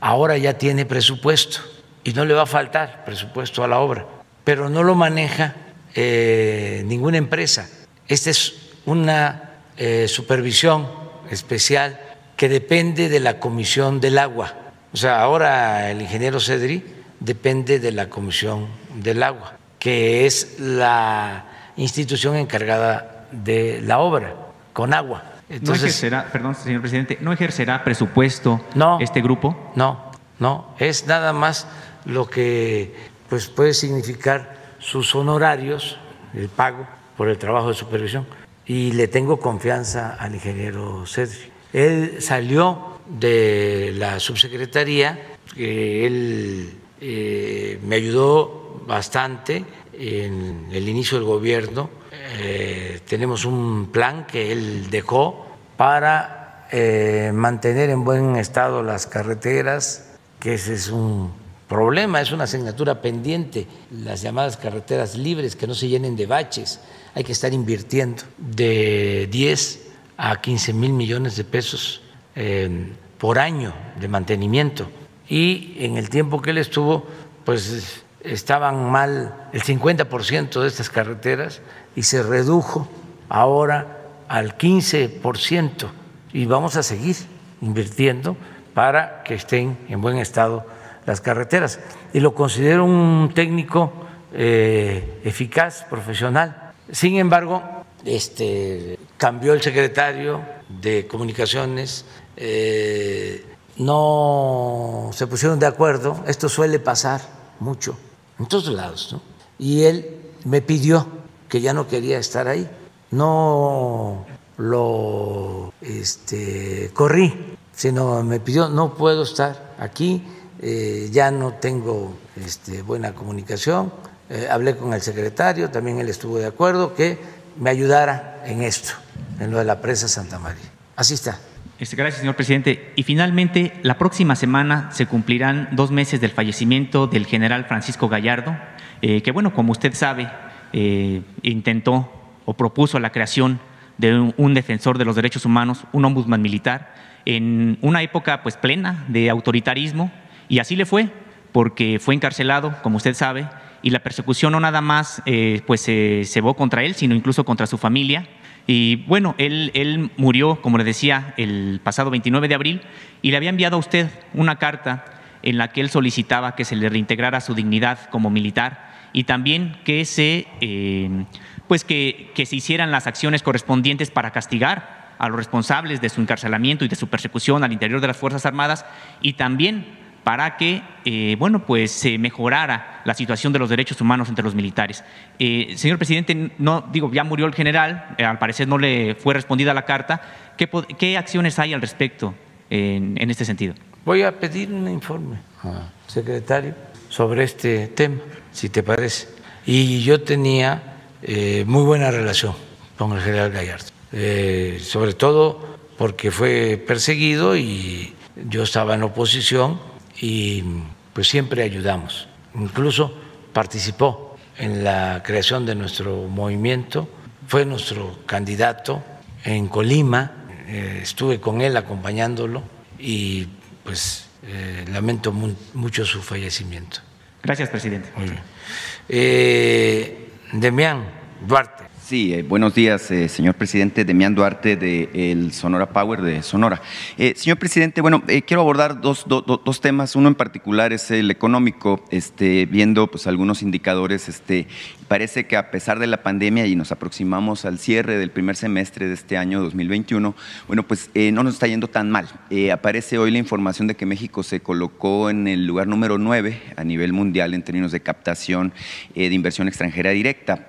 Ahora ya tiene presupuesto y no le va a faltar presupuesto a la obra, pero no lo maneja eh, ninguna empresa. Esta es una eh, supervisión especial que depende de la Comisión del Agua. O sea, ahora el ingeniero Cedri depende de la Comisión del Agua, que es la institución encargada de la obra, con agua. Entonces, ¿No ejercerá, perdón, señor presidente, no ejercerá presupuesto este grupo? No, no, es nada más lo que pues, puede significar sus honorarios, el pago por el trabajo de supervisión. Y le tengo confianza al ingeniero Cedri. Él salió de la subsecretaría, él eh, me ayudó bastante en el inicio del gobierno. Eh, tenemos un plan que él dejó para eh, mantener en buen estado las carreteras, que ese es un problema, es una asignatura pendiente, las llamadas carreteras libres, que no se llenen de baches. Hay que estar invirtiendo de 10 a 15 mil millones de pesos eh, por año de mantenimiento. Y en el tiempo que él estuvo, pues estaban mal el 50% de estas carreteras y se redujo ahora al 15% y vamos a seguir invirtiendo para que estén en buen estado las carreteras. Y lo considero un técnico eh, eficaz, profesional. Sin embargo, este, cambió el secretario de Comunicaciones, eh, no se pusieron de acuerdo, esto suele pasar mucho en todos lados, ¿no? y él me pidió que ya no quería estar ahí, no lo este, corrí, sino me pidió, no puedo estar aquí, eh, ya no tengo este, buena comunicación, eh, hablé con el secretario, también él estuvo de acuerdo que me ayudara en esto, en lo de la presa Santa María. Así está. Este, gracias, señor presidente. Y finalmente, la próxima semana se cumplirán dos meses del fallecimiento del general Francisco Gallardo, eh, que, bueno, como usted sabe, intentó o propuso la creación de un, defensor de los derechos humanos, un ombudsman militar, en una época pues plena de autoritarismo, y así le fue, porque fue encarcelado, como usted sabe, y la persecución no nada más eh, pues se cebó contra él, sino incluso contra su familia. Y bueno, él, él murió, como le decía, el pasado 29 de abril y le había enviado a usted una carta en la que él solicitaba que se le reintegrara su dignidad como militar y también que se, eh, pues que, que se hicieran las acciones correspondientes para castigar a los responsables de su encarcelamiento y de su persecución al interior de las Fuerzas Armadas y también para que eh, bueno, pues, se mejorara la situación de los derechos humanos entre los militares. Eh, señor presidente, no, digo, ya murió el general, eh, al parecer no le fue respondida la carta. ¿Qué, acciones hay al respecto en, en, este sentido? Voy a pedir un informe, secretario, sobre este tema, si te parece. Y yo tenía muy buena relación con el general Gallardo, sobre todo porque fue perseguido y yo estaba en oposición y pues siempre ayudamos. Incluso participó en la creación de nuestro movimiento, fue nuestro candidato en Colima, eh, estuve con él acompañándolo y pues eh, lamento mucho su fallecimiento. Gracias, presidente. Eh, Demián Duarte. Sí, eh, buenos días, eh, señor presidente. Demián Duarte de el Sonora Power de Sonora. Eh, señor presidente, bueno, quiero abordar dos, dos, temas. Uno en particular es el económico, este, viendo pues algunos indicadores este, parece que a pesar de la pandemia y nos aproximamos al cierre del primer semestre de este año 2021, bueno, pues eh, no nos está yendo tan mal. Eh, aparece hoy la información de que México se colocó en el lugar número 9 a nivel mundial en términos de captación eh, de inversión extranjera directa,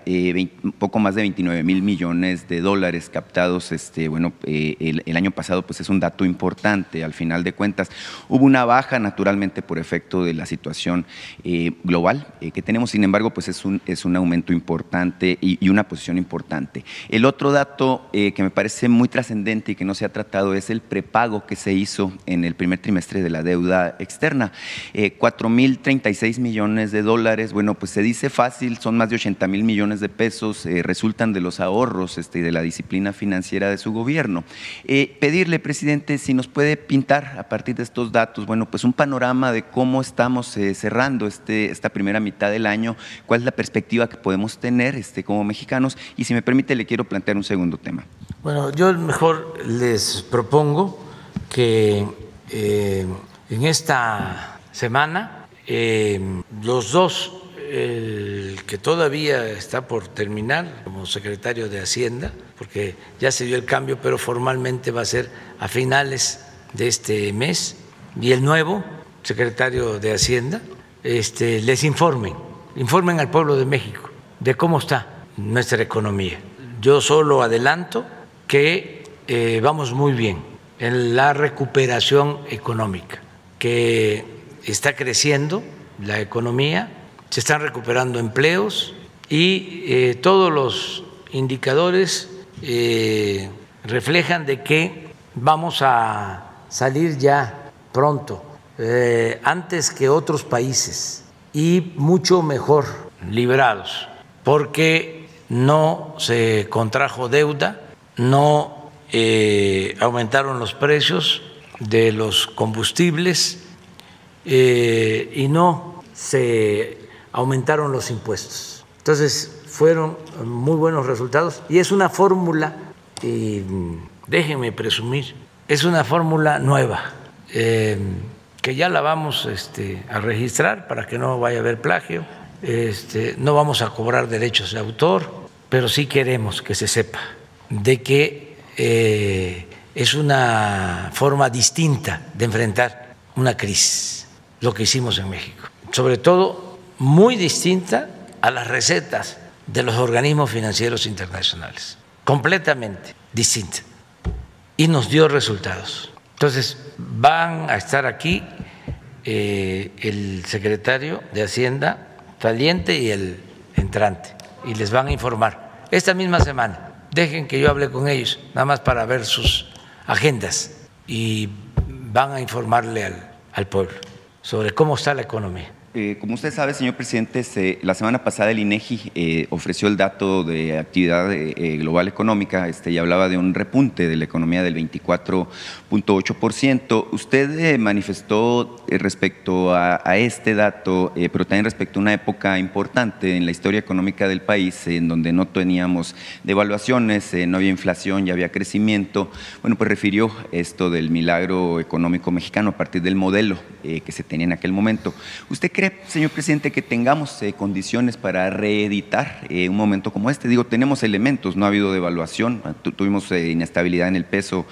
poco más de 29 mil millones de dólares captados. Este, bueno, el, el, año pasado pues es un dato importante al final de cuentas. Hubo una baja naturalmente por efecto de la situación global que tenemos, sin embargo, pues es un, es un aumento importante y, una posición importante. El otro dato eh, que me parece muy trascendente y que no se ha tratado es el prepago que se hizo en el primer trimestre de la deuda externa. Eh, 4.036 millones de dólares, bueno, pues se dice fácil, son más de 80 mil millones de pesos, eh, resultan de los ahorros este, de la disciplina financiera de su gobierno. Eh, pedirle, presidente, si nos puede pintar a partir de estos datos, bueno, pues un panorama de cómo estamos cerrando este, esta primera mitad del año, cuál es la perspectiva podemos tener este, como mexicanos. Y si me permite, le quiero plantear un segundo tema. Bueno, yo mejor les propongo que eh, en esta semana eh, los dos, el que todavía está por terminar como secretario de Hacienda, porque ya se dio el cambio, pero formalmente va a ser a finales de este mes, y el nuevo secretario de Hacienda, este, les informen, informen al pueblo de México de cómo está nuestra economía. Yo solo adelanto que eh, vamos muy bien en la recuperación económica, que está creciendo la economía, se están recuperando empleos y eh, todos los indicadores eh, reflejan de que vamos a salir ya pronto, antes que otros países y mucho mejor librados porque no se contrajo deuda, no eh, aumentaron los precios de los combustibles eh, y no se aumentaron los impuestos. Entonces, fueron muy buenos resultados y es una fórmula, y déjenme presumir, es una fórmula nueva eh, que ya la vamos este, a registrar para que no vaya a haber plagio. Este, no vamos a cobrar derechos de autor, pero sí queremos que se sepa de que eh, es una forma distinta de enfrentar una crisis, lo que hicimos en México. Sobre todo, muy distinta a las recetas de los organismos financieros internacionales, completamente distinta. Y nos dio resultados. Entonces, van a estar aquí eh, el secretario de Hacienda saliente y el entrante, y les van a informar esta misma semana. Dejen que yo hable con ellos, nada más para ver sus agendas, y van a informarle al, al pueblo sobre cómo está la economía. Eh, como usted sabe, señor presidente, la semana pasada el INEGI eh, ofreció el dato de actividad eh, global económica este, y hablaba de un repunte de la economía del 24.8%. Usted manifestó respecto a, este dato, pero también respecto a una época importante en la historia económica del país, en donde no teníamos devaluaciones, no había inflación, ya había crecimiento. Bueno, pues refirió esto del milagro económico mexicano a partir del modelo que se tenía en aquel momento. ¿Usted cree señor presidente, que tengamos eh, condiciones para reeditar eh, un momento como este? Digo, tenemos elementos, no ha habido devaluación, tuvimos eh, inestabilidad en el peso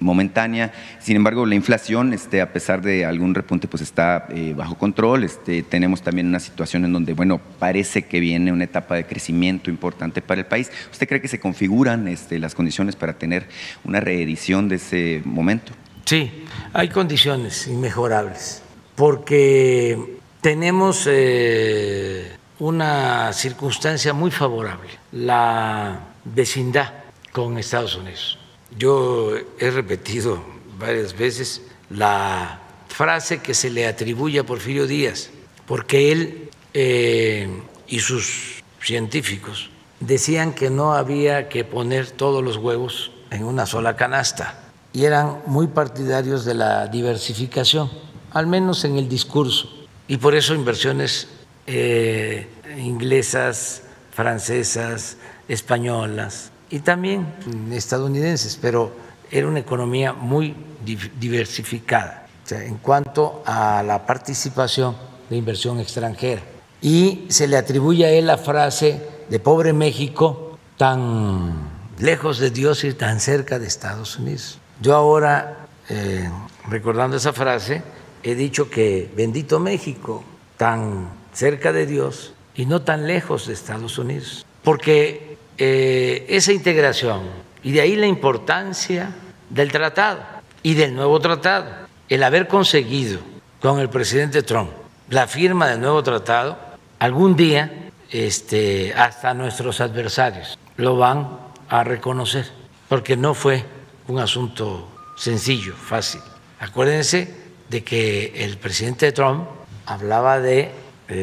momentánea, sin embargo, la inflación, este, a pesar de algún repunte, pues está bajo control. Este, tenemos también una situación en donde, bueno, parece que viene una etapa de crecimiento importante para el país. ¿Usted cree que se configuran este, las condiciones para tener una reedición de ese momento? Sí, hay condiciones inmejorables, porque tenemos eh, una circunstancia muy favorable, la vecindad con Estados Unidos. Yo he repetido varias veces la frase que se le atribuye a Porfirio Díaz, porque él eh, y sus científicos decían que no había que poner todos los huevos en una sola canasta y eran muy partidarios de la diversificación, al menos en el discurso y por eso inversiones eh, inglesas, francesas, españolas y también estadounidenses, pero era una economía muy diversificada en cuanto a la participación de inversión extranjera. Y se le atribuye a él la frase de pobre México tan lejos de Dios y tan cerca de Estados Unidos. Yo ahora, eh, recordando esa frase, he dicho que bendito México, tan cerca de Dios y no tan lejos de Estados Unidos, porque eh, esa integración y de ahí la importancia del tratado y del nuevo tratado, el haber conseguido con el presidente Trump la firma del nuevo tratado, algún día este, hasta nuestros adversarios lo van a reconocer, porque no fue un asunto sencillo, fácil. Acuérdense de que el presidente Trump hablaba de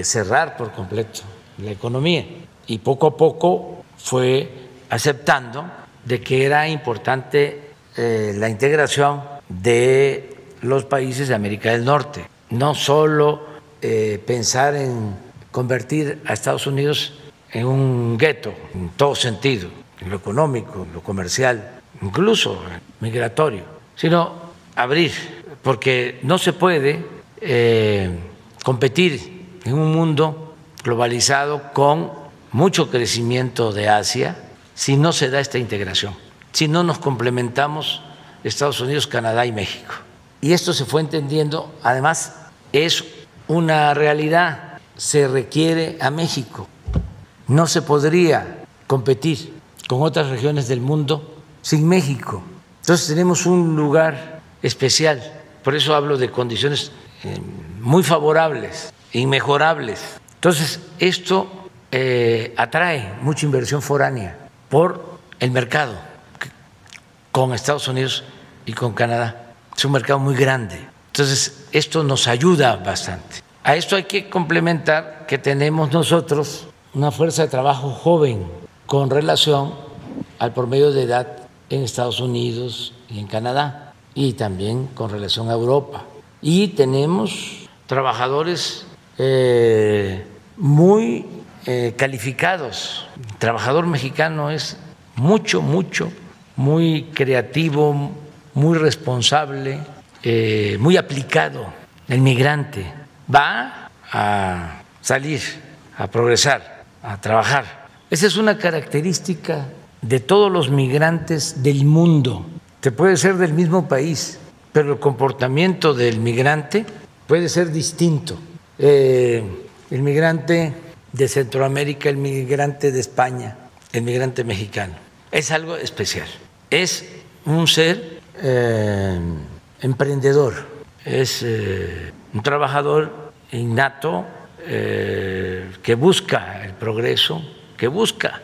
cerrar por completo la economía y poco a poco fue aceptando de que era importante eh, la integración de los países de América del Norte, no solo eh, pensar en convertir a Estados Unidos en un gueto en todo sentido, en lo económico, en lo comercial, incluso migratorio, sino abrir porque no se puede eh, competir en un mundo globalizado con mucho crecimiento de Asia si no se da esta integración, si no nos complementamos Estados Unidos, Canadá y México. Y esto se fue entendiendo, además es una realidad, se requiere a México. No se podría competir con otras regiones del mundo sin México. Entonces tenemos un lugar especial por eso hablo de condiciones eh, muy favorables, inmejorables. Entonces, esto eh, atrae mucha inversión foránea por el mercado con Estados Unidos y con Canadá. Es un mercado muy grande. Entonces, esto nos ayuda bastante. A esto hay que complementar que tenemos nosotros una fuerza de trabajo joven con relación al promedio de edad en Estados Unidos y en Canadá y también con relación a Europa. Y tenemos trabajadores eh, muy eh, calificados. El trabajador mexicano es mucho, mucho, muy creativo, muy responsable, eh, muy aplicado. El migrante va a salir, a progresar, a trabajar. Esa es una característica de todos los migrantes del mundo. Se puede ser del mismo país, pero el comportamiento del migrante puede ser distinto. Eh, el migrante de Centroamérica, el migrante de España, el migrante mexicano, es algo especial. Es un ser eh, emprendedor, es eh, un trabajador innato que busca el progreso, que busca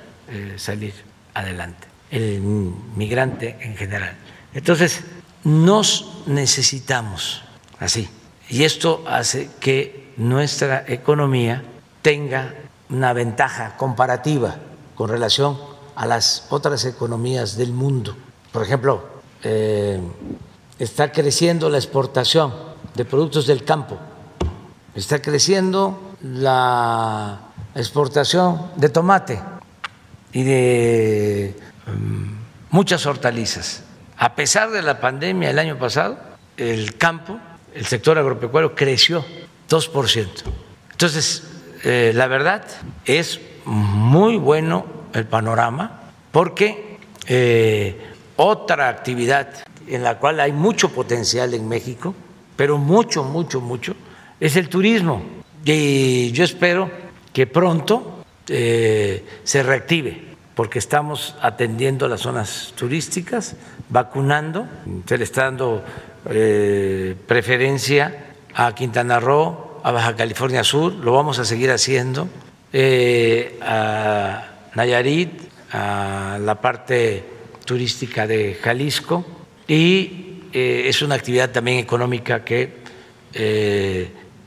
salir adelante, el migrante en general. Entonces, nos necesitamos así. Y esto hace que nuestra economía tenga una ventaja comparativa con relación a las otras economías del mundo. Por ejemplo, eh, está creciendo la exportación de productos del campo, está creciendo la exportación de tomate y de mm, muchas hortalizas. A pesar de la pandemia el año pasado, el campo, el sector agropecuario creció 2%. Entonces, eh, la verdad es muy bueno el panorama porque eh, otra actividad en la cual hay mucho potencial en México, pero mucho, mucho, mucho, es el turismo. Y yo espero que pronto eh, se reactive porque estamos atendiendo las zonas turísticas, vacunando, se le está dando eh, preferencia a Quintana Roo, a Baja California Sur, lo vamos a seguir haciendo, eh, a Nayarit, a la parte turística de Jalisco y es una actividad también económica que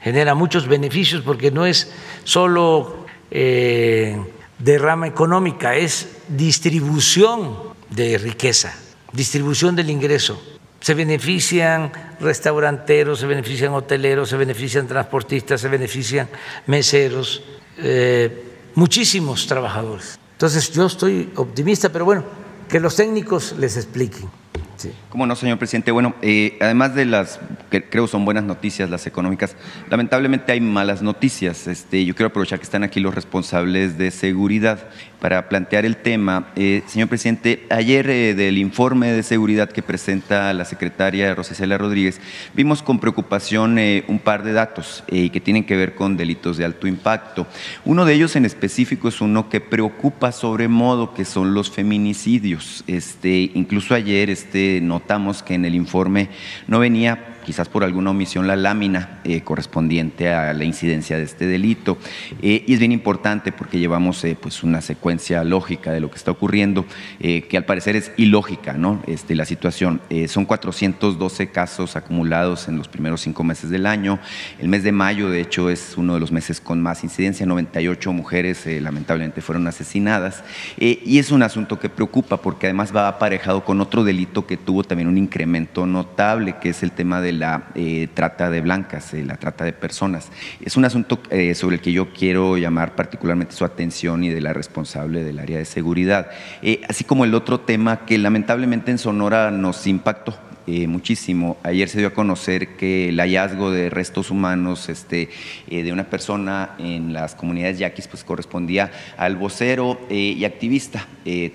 genera muchos beneficios porque no es solo de rama económica, es distribución de riqueza, distribución del ingreso. Se benefician restauranteros, se benefician hoteleros, se benefician transportistas, se benefician meseros, eh, muchísimos trabajadores. Entonces yo estoy optimista, pero bueno, que los técnicos les expliquen. Sí. ¿Cómo no, señor presidente? Bueno, eh, además de las que creo son buenas noticias, las económicas, lamentablemente hay malas noticias. Este, yo quiero aprovechar que están aquí los responsables de seguridad para plantear el tema. Eh, señor presidente, ayer eh, del informe de seguridad que presenta la secretaria Rosicela Rodríguez, vimos con preocupación un par de datos que tienen que ver con delitos de alto impacto. Uno de ellos en específico es uno que preocupa sobre modo, que son los feminicidios. Este, incluso ayer este, notamos que en el informe no venía quizás por alguna omisión, la lámina eh, correspondiente a la incidencia de este delito. Eh, y es bien importante porque llevamos eh, pues una secuencia lógica de lo que está ocurriendo, que al parecer es ilógica ¿no? este, la situación. son 412 casos acumulados en los primeros cinco meses del año. El mes de mayo, de hecho, es uno de los meses con más incidencia. 98 mujeres lamentablemente fueron asesinadas. y es un asunto que preocupa porque además va aparejado con otro delito que tuvo también un incremento notable, que es el tema del la eh, trata de blancas, la trata de personas. Es un asunto eh, sobre el que yo quiero llamar particularmente su atención y de la responsable del área de seguridad, eh, así como el otro tema que lamentablemente en Sonora nos impactó eh, muchísimo. Ayer se dio a conocer que el hallazgo de restos humanos este, eh, de una persona en las comunidades yaquis pues, correspondía al vocero eh, y activista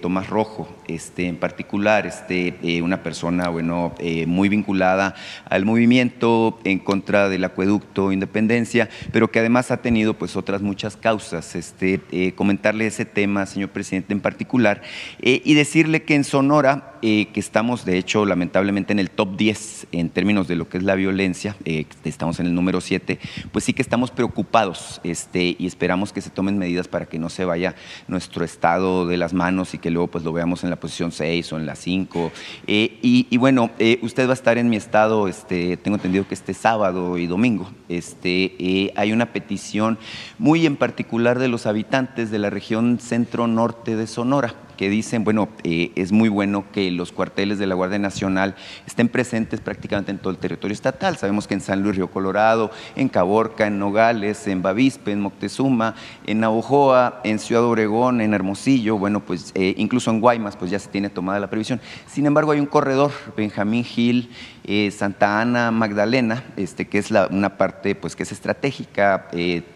Tomás Rojo, este, en particular este, una persona bueno, muy vinculada al movimiento en contra del acueducto Independencia, pero que además ha tenido pues, otras muchas causas. Este, comentarle ese tema, señor presidente, en particular, y decirle que en Sonora, que estamos de hecho lamentablemente en el top 10 en términos de lo que es la violencia, eh, estamos en el número 7, pues sí que estamos preocupados este, y esperamos que se tomen medidas para que no se vaya nuestro estado de las manos y que luego pues lo veamos en la posición 6 o en la 5. Eh, y, bueno, eh, usted va a estar en mi estado, este, tengo entendido que este sábado y domingo. Este, hay una petición muy en particular de los habitantes de la región centro-norte de Sonora dicen, bueno, eh, es muy bueno que los cuarteles de la Guardia Nacional estén presentes prácticamente en todo el territorio estatal. Sabemos que en San Luis Río Colorado, en Caborca, en Nogales, en Bavispe, en Moctezuma, en Navojoa, en Ciudad Obregón, en Hermosillo, bueno, pues eh, incluso en Guaymas, pues ya se tiene tomada la previsión. Sin embargo, hay un corredor, Benjamín Gil, eh, Santa Ana, Magdalena, este, que es una parte pues, que es estratégica,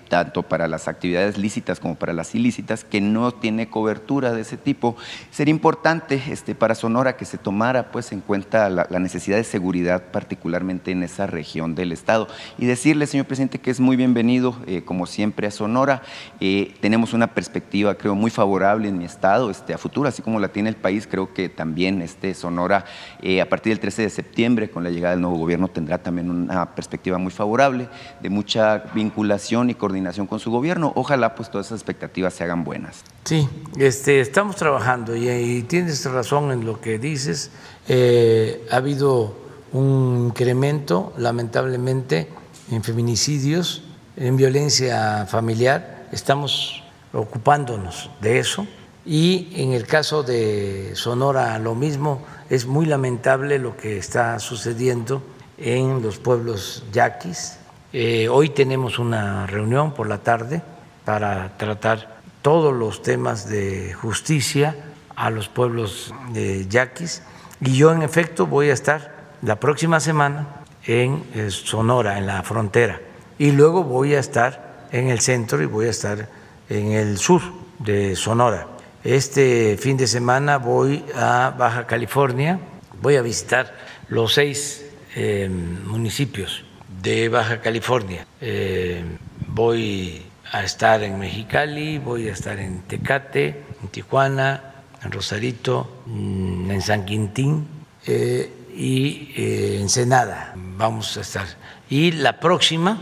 tanto para las actividades lícitas como para las ilícitas, que no tiene cobertura de ese tipo. Sería importante este, para Sonora que se tomara pues, en cuenta la, necesidad de seguridad, particularmente en esa región del Estado. Y decirle, señor presidente, que es muy bienvenido, eh, como siempre, a Sonora. Eh, tenemos una perspectiva, creo, muy favorable en mi Estado este, a futuro, así como la tiene el país. Creo que también este, Sonora, eh, a partir del 13 de septiembre, con la llegada del nuevo gobierno, tendrá también una perspectiva muy favorable, de mucha vinculación y coordinación con su gobierno. Ojalá pues todas esas expectativas se hagan buenas. Sí, este, estamos trabajando y, tienes razón en lo que dices. Eh, ha habido un incremento, lamentablemente, en feminicidios, en violencia familiar. Estamos ocupándonos de eso. Y en el caso de Sonora, lo mismo, es muy lamentable lo que está sucediendo en los pueblos yaquis, eh, hoy tenemos una reunión por la tarde para tratar todos los temas de justicia a los pueblos de yaquis. Y yo en efecto voy a estar la próxima semana en eh, Sonora, en la frontera, y luego voy a estar en el centro y voy a estar en el sur de Sonora. Este fin de semana voy a Baja California, voy a visitar los seis eh, municipios de Baja California. Eh, voy a estar en Mexicali, voy a estar en Tecate, en Tijuana, en Rosarito, mm, en San Quintín eh, y en Senada. Vamos a estar. Y la próxima,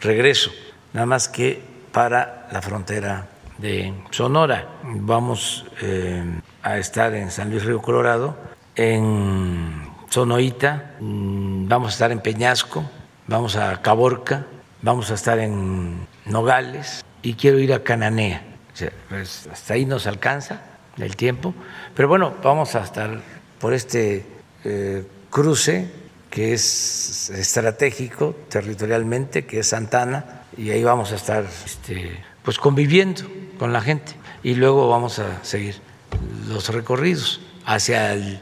regreso, nada más que para la frontera de Sonora. Vamos a estar en San Luis Río Colorado, en Sonoita, mm, vamos a estar en Peñasco, vamos a Caborca, vamos a estar en Nogales y quiero ir a Cananea. Pues, hasta ahí nos alcanza el tiempo, pero bueno, vamos a estar por este eh, cruce que es estratégico territorialmente, que es Santana, y ahí vamos a estar este, pues conviviendo con la gente y luego vamos a seguir los recorridos hacia el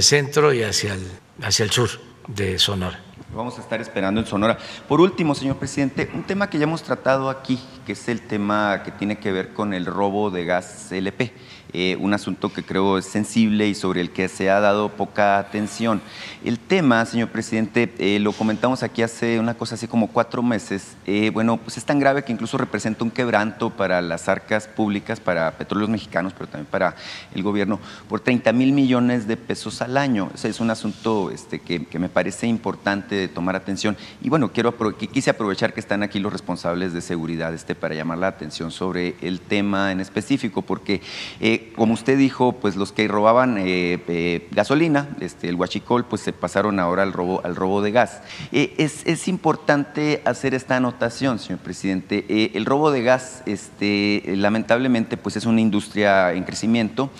centro y hacia el, hacia el sur de Sonora. Vamos a estar esperando en Sonora. Por último, señor presidente, un tema que ya hemos tratado aquí, que es el tema que tiene que ver con el robo de gas LP. Eh, un asunto que creo es sensible y sobre el que se ha dado poca atención. El tema, señor presidente, eh, lo comentamos aquí hace una cosa así como cuatro meses, eh, bueno, pues es tan grave que incluso representa un quebranto para las arcas públicas, para petróleos mexicanos, pero también para el gobierno, por 30 mil millones de pesos al año. Es un asunto este, que, me parece importante tomar atención. Y bueno, quiero quise aprovechar que están aquí los responsables de seguridad este, para llamar la atención sobre el tema en específico, porque como usted dijo, pues los que robaban eh, eh, gasolina, este, el huachicol, pues se pasaron ahora al robo, al robo de gas. Eh, es, importante hacer esta anotación, señor presidente. el robo de gas, este, lamentablemente, pues es una industria en crecimiento,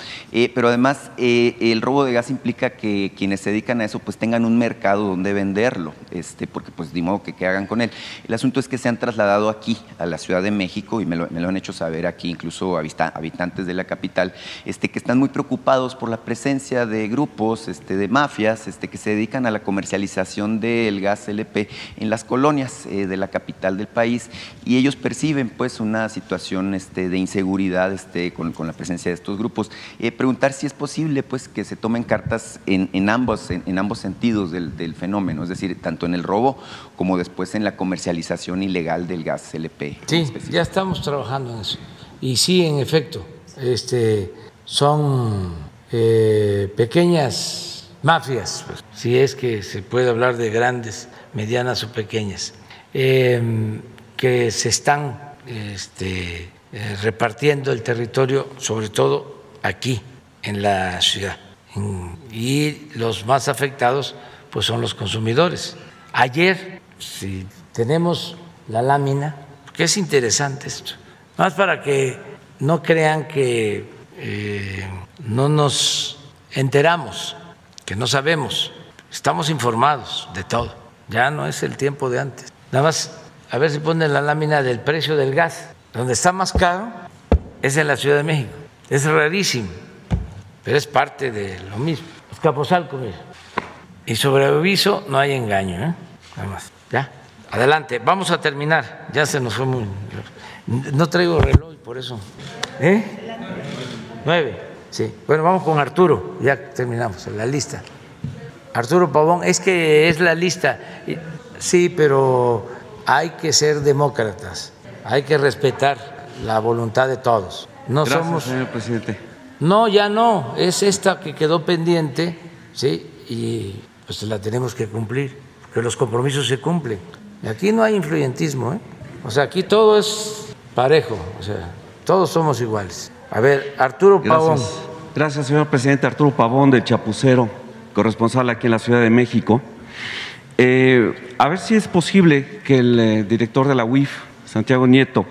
pero además el robo de gas implica que quienes se dedican a eso, pues tengan un mercado donde venderlo, este, porque pues de modo que, hagan con él. El asunto es que se han trasladado aquí, a la Ciudad de México, y me lo han hecho saber aquí, incluso habitantes de la capital, este, que están muy preocupados por la presencia de grupos este, de mafias este, que se dedican a la comercialización del gas LP en las colonias eh, de la capital del país y ellos perciben pues una situación este, de inseguridad este, con, con, la presencia de estos grupos. Eh, preguntar si es posible pues que se tomen cartas en, en ambos, en, ambos sentidos del, del, fenómeno, es decir, tanto en el robo como después en la comercialización ilegal del gas LP. Sí, ya estamos trabajando en eso. Y sí, en efecto, este, son eh, pequeñas mafias, pues, si es que se puede hablar de grandes, medianas o pequeñas, em, que se están este, eh, repartiendo el territorio, sobre todo aquí en la ciudad. Y los más afectados pues son los consumidores. Ayer, si tenemos la lámina, que es interesante esto, más para que no crean que eh, no nos enteramos, que no sabemos, estamos informados de todo. Ya no es el tiempo de antes. Nada más, a ver si ponen la lámina del precio del gas. Donde está más caro es en la Ciudad de México. Es rarísimo, pero es parte de lo mismo. Mira. Y sobre aviso no hay engaño, ¿eh? Nada más. Ya. Adelante, vamos a terminar. Ya se nos fue muy. No traigo reloj, por eso. ¿Eh? Nueve. Sí. Bueno, vamos con Arturo. Ya terminamos la lista. Arturo Pavón, es que es la lista. Sí, pero hay que ser demócratas. Hay que respetar la voluntad de todos. No Gracias, somos. señor presidente. No, ya no. Es esta que quedó pendiente, sí, y pues la tenemos que cumplir, que los compromisos se cumplen. Aquí no hay influyentismo, ¿eh? O sea, aquí todo es parejo, o sea, todos somos iguales. A ver, Arturo Pavón. Gracias. Señor presidente. Arturo Pavón, del Chapucero, corresponsal aquí en la Ciudad de México. Eh, a ver si es posible que el eh, director de la UIF, Santiago Nieto,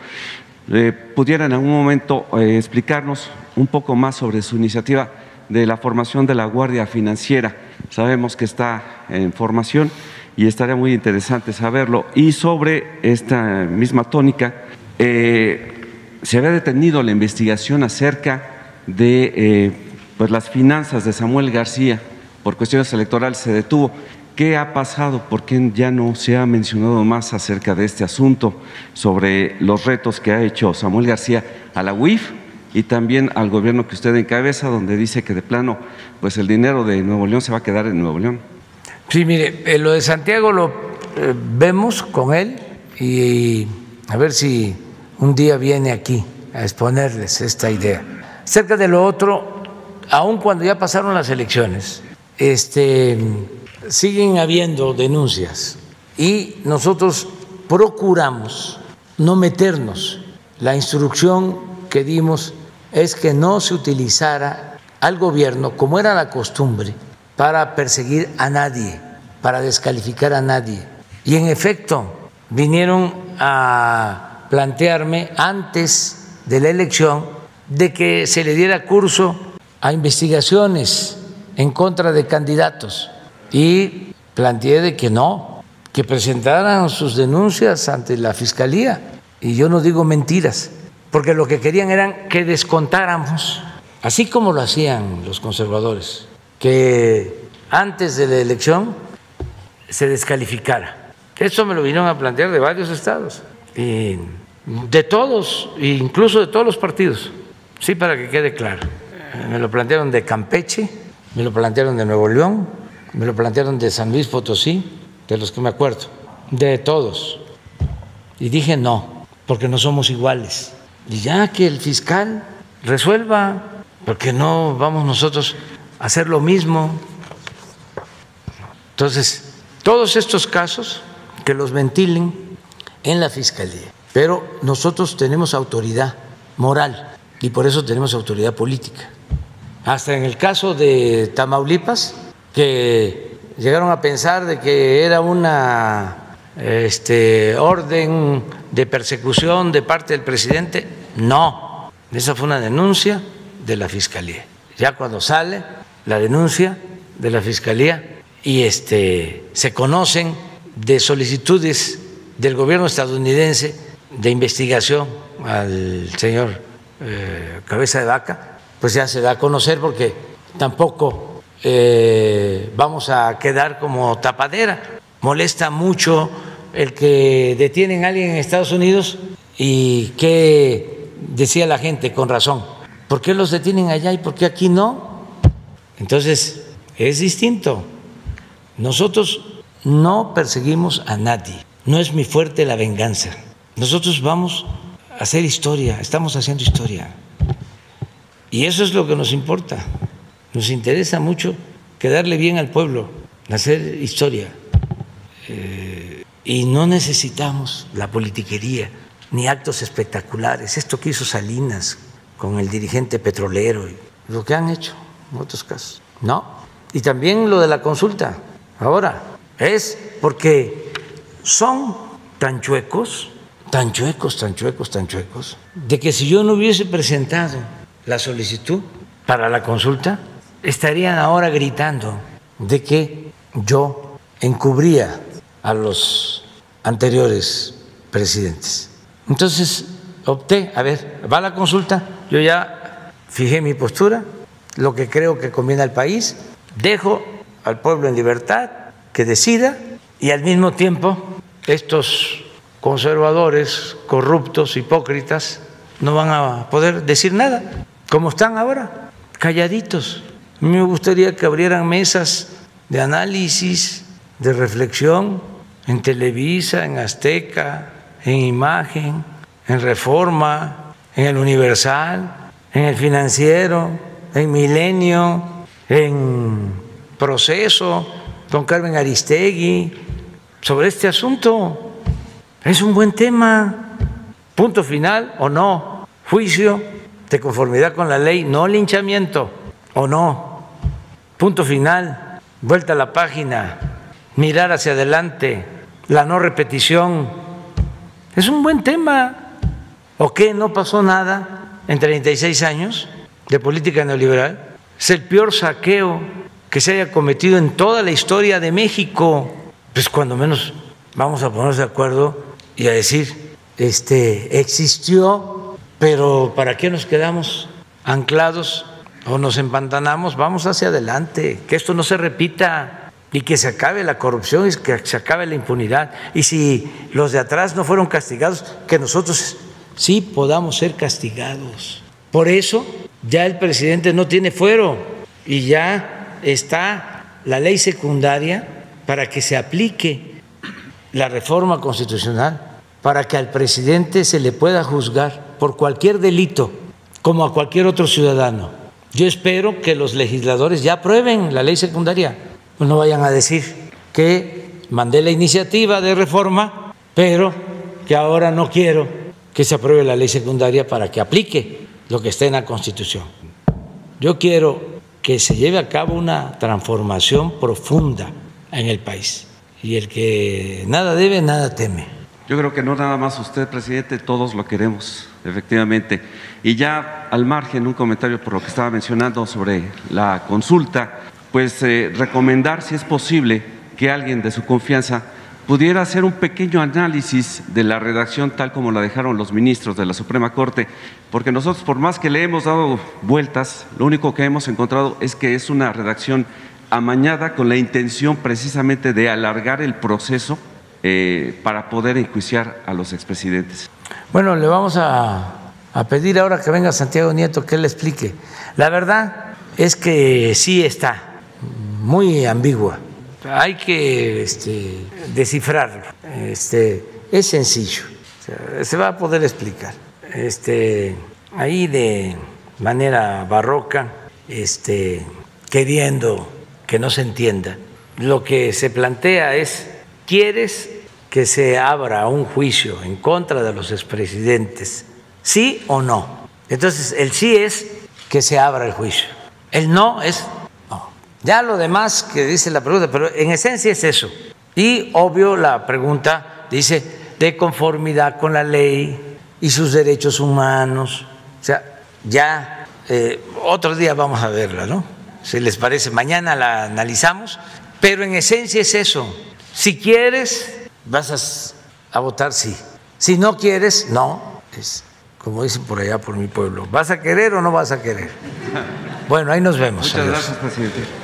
eh, pudiera en algún momento explicarnos un poco más sobre su iniciativa de la formación de la Guardia Financiera. Sabemos que está en formación y estaría muy interesante saberlo. Y sobre esta misma tónica, eh, se había detenido la investigación acerca de eh, pues las finanzas de Samuel García por cuestiones electorales se detuvo. ¿Qué ha pasado? ¿Por qué ya no se ha mencionado más acerca de este asunto sobre los retos que ha hecho Samuel García a la UIF y también al gobierno que usted encabeza, donde dice que de plano, pues el dinero de Nuevo León se va a quedar en Nuevo León? Sí, mire, eh, lo de Santiago lo vemos con él y a ver si un día viene aquí a exponerles esta idea. Cerca de lo otro, aun cuando ya pasaron las elecciones, este, siguen habiendo denuncias y nosotros procuramos no meternos. La instrucción que dimos es que no se utilizara al gobierno, como era la costumbre, para perseguir a nadie, para descalificar a nadie. Y en efecto, vinieron a plantearme antes de la elección de que se le diera curso a investigaciones en contra de candidatos y planteé de que no, que presentaran sus denuncias ante la fiscalía. Y yo no digo mentiras, porque lo que querían eran que descontáramos, así como lo hacían los conservadores, que antes de la elección se descalificara. Eso me lo vinieron a plantear de varios estados, y de todos, incluso de todos los partidos, sí, para que quede claro. Me lo plantearon de Campeche, me lo plantearon de Nuevo León, me lo plantearon de San Luis Potosí, de los que me acuerdo, de todos. Y dije no, porque no somos iguales. Y ya que el fiscal resuelva, porque no vamos nosotros a hacer lo mismo. Entonces, todos estos casos que los ventilen en la fiscalía, pero nosotros tenemos autoridad moral y por eso tenemos autoridad política. Hasta en el caso de Tamaulipas, que llegaron a pensar de que era una este, orden de persecución de parte del presidente. No, esa fue una denuncia de la fiscalía. Ya cuando sale la denuncia de la fiscalía y este, se conocen de solicitudes del gobierno estadounidense de investigación al señor eh, Cabeza de Vaca, pues ya se da a conocer porque tampoco eh, vamos a quedar como tapadera. Molesta mucho el que detienen a alguien en Estados Unidos y que decía la gente con razón, ¿por qué los detienen allá y por qué aquí no? Entonces, es distinto. Nosotros no perseguimos a nadie, no es mi fuerte la venganza. Nosotros vamos a hacer historia, estamos haciendo historia. Y eso es lo que nos importa. Nos interesa mucho quedarle bien al pueblo, hacer historia. Eh, y no necesitamos la politiquería ni actos espectaculares. Esto que hizo Salinas con el dirigente petrolero, lo que han hecho en otros casos. No. Y también lo de la consulta. Ahora, es porque son tan chuecos, tan chuecos, tan chuecos, tan chuecos, de que si yo no hubiese presentado la solicitud para la consulta, estarían ahora gritando de que yo encubría a los anteriores presidentes. Entonces opté, a ver, va la consulta, yo ya fijé mi postura, lo que creo que conviene al país, dejo al pueblo en libertad, que decida, y al mismo tiempo estos conservadores, corruptos, hipócritas, no van a poder decir nada, como están ahora, calladitos. A mí me gustaría que abrieran mesas de análisis, de reflexión en Televisa, en Azteca, en Imagen, en Reforma, en el Universal, en el Financiero, en Milenio, en Proceso, don Carmen Aristegui, sobre este asunto. Es un buen tema. Punto final o no. Juicio de conformidad con la ley, no linchamiento o no. Punto final. Vuelta a la página. Mirar hacia adelante. La no repetición. Es un buen tema. ¿O qué? ¿No pasó nada en 36 años de política neoliberal? Es el peor saqueo que se haya cometido en toda la historia de México. Pues cuando menos vamos a ponernos de acuerdo y a decir, este, existió, pero ¿para qué nos quedamos anclados o nos empantanamos? Vamos hacia adelante, que esto no se repita y que se acabe la corrupción y que se acabe la impunidad. Y si los de atrás no fueron castigados, que nosotros sí podamos ser castigados. Por eso ya el presidente no tiene fuero y ya está la ley secundaria para que se aplique la reforma constitucional para que al presidente se le pueda juzgar por cualquier delito como a cualquier otro ciudadano. Yo espero que los legisladores ya aprueben la ley secundaria, pues no vayan a decir que mandé la iniciativa de reforma, pero que ahora no quiero que se apruebe la ley secundaria para que aplique lo que está en la Constitución. Yo quiero que se lleve a cabo una transformación profunda en el país y el que nada debe, nada teme. Yo creo que no nada más usted, presidente, todos lo queremos, efectivamente. Y ya al margen, un comentario por lo que estaba mencionando sobre la consulta, pues eh, recomendar, si es posible, que alguien de su confianza pudiera hacer un pequeño análisis de la redacción tal como la dejaron los ministros de la Suprema Corte, porque nosotros por más que le hemos dado vueltas, lo único que hemos encontrado es que es una redacción amañada con la intención precisamente de alargar el proceso eh, para poder enjuiciar a los expresidentes. Bueno, le vamos a, pedir ahora que venga Santiago Nieto que él le explique. La verdad es que sí está muy ambigua. Hay que este, descifrarlo. Este, es sencillo. se va a poder explicar. Este, ahí de manera barroca, este, queriendo que no se entienda. Lo que se plantea es, ¿quieres que se abra un juicio en contra de los expresidentes? ¿Sí o no? Entonces, el sí es que se abra el juicio. El no es no. Ya lo demás que dice la pregunta, pero en esencia es eso. Y obvio la pregunta dice de conformidad con la ley y sus derechos humanos. O sea, ya eh, otro día vamos a verla, ¿no? Si les parece, mañana la analizamos, pero en esencia es eso. Si quieres, vas a, votar sí. Si no quieres, no. Es como dicen por allá, por mi pueblo. ¿Vas a querer o no vas a querer? [laughs] Bueno, ahí nos vemos. Muchas gracias, presidente.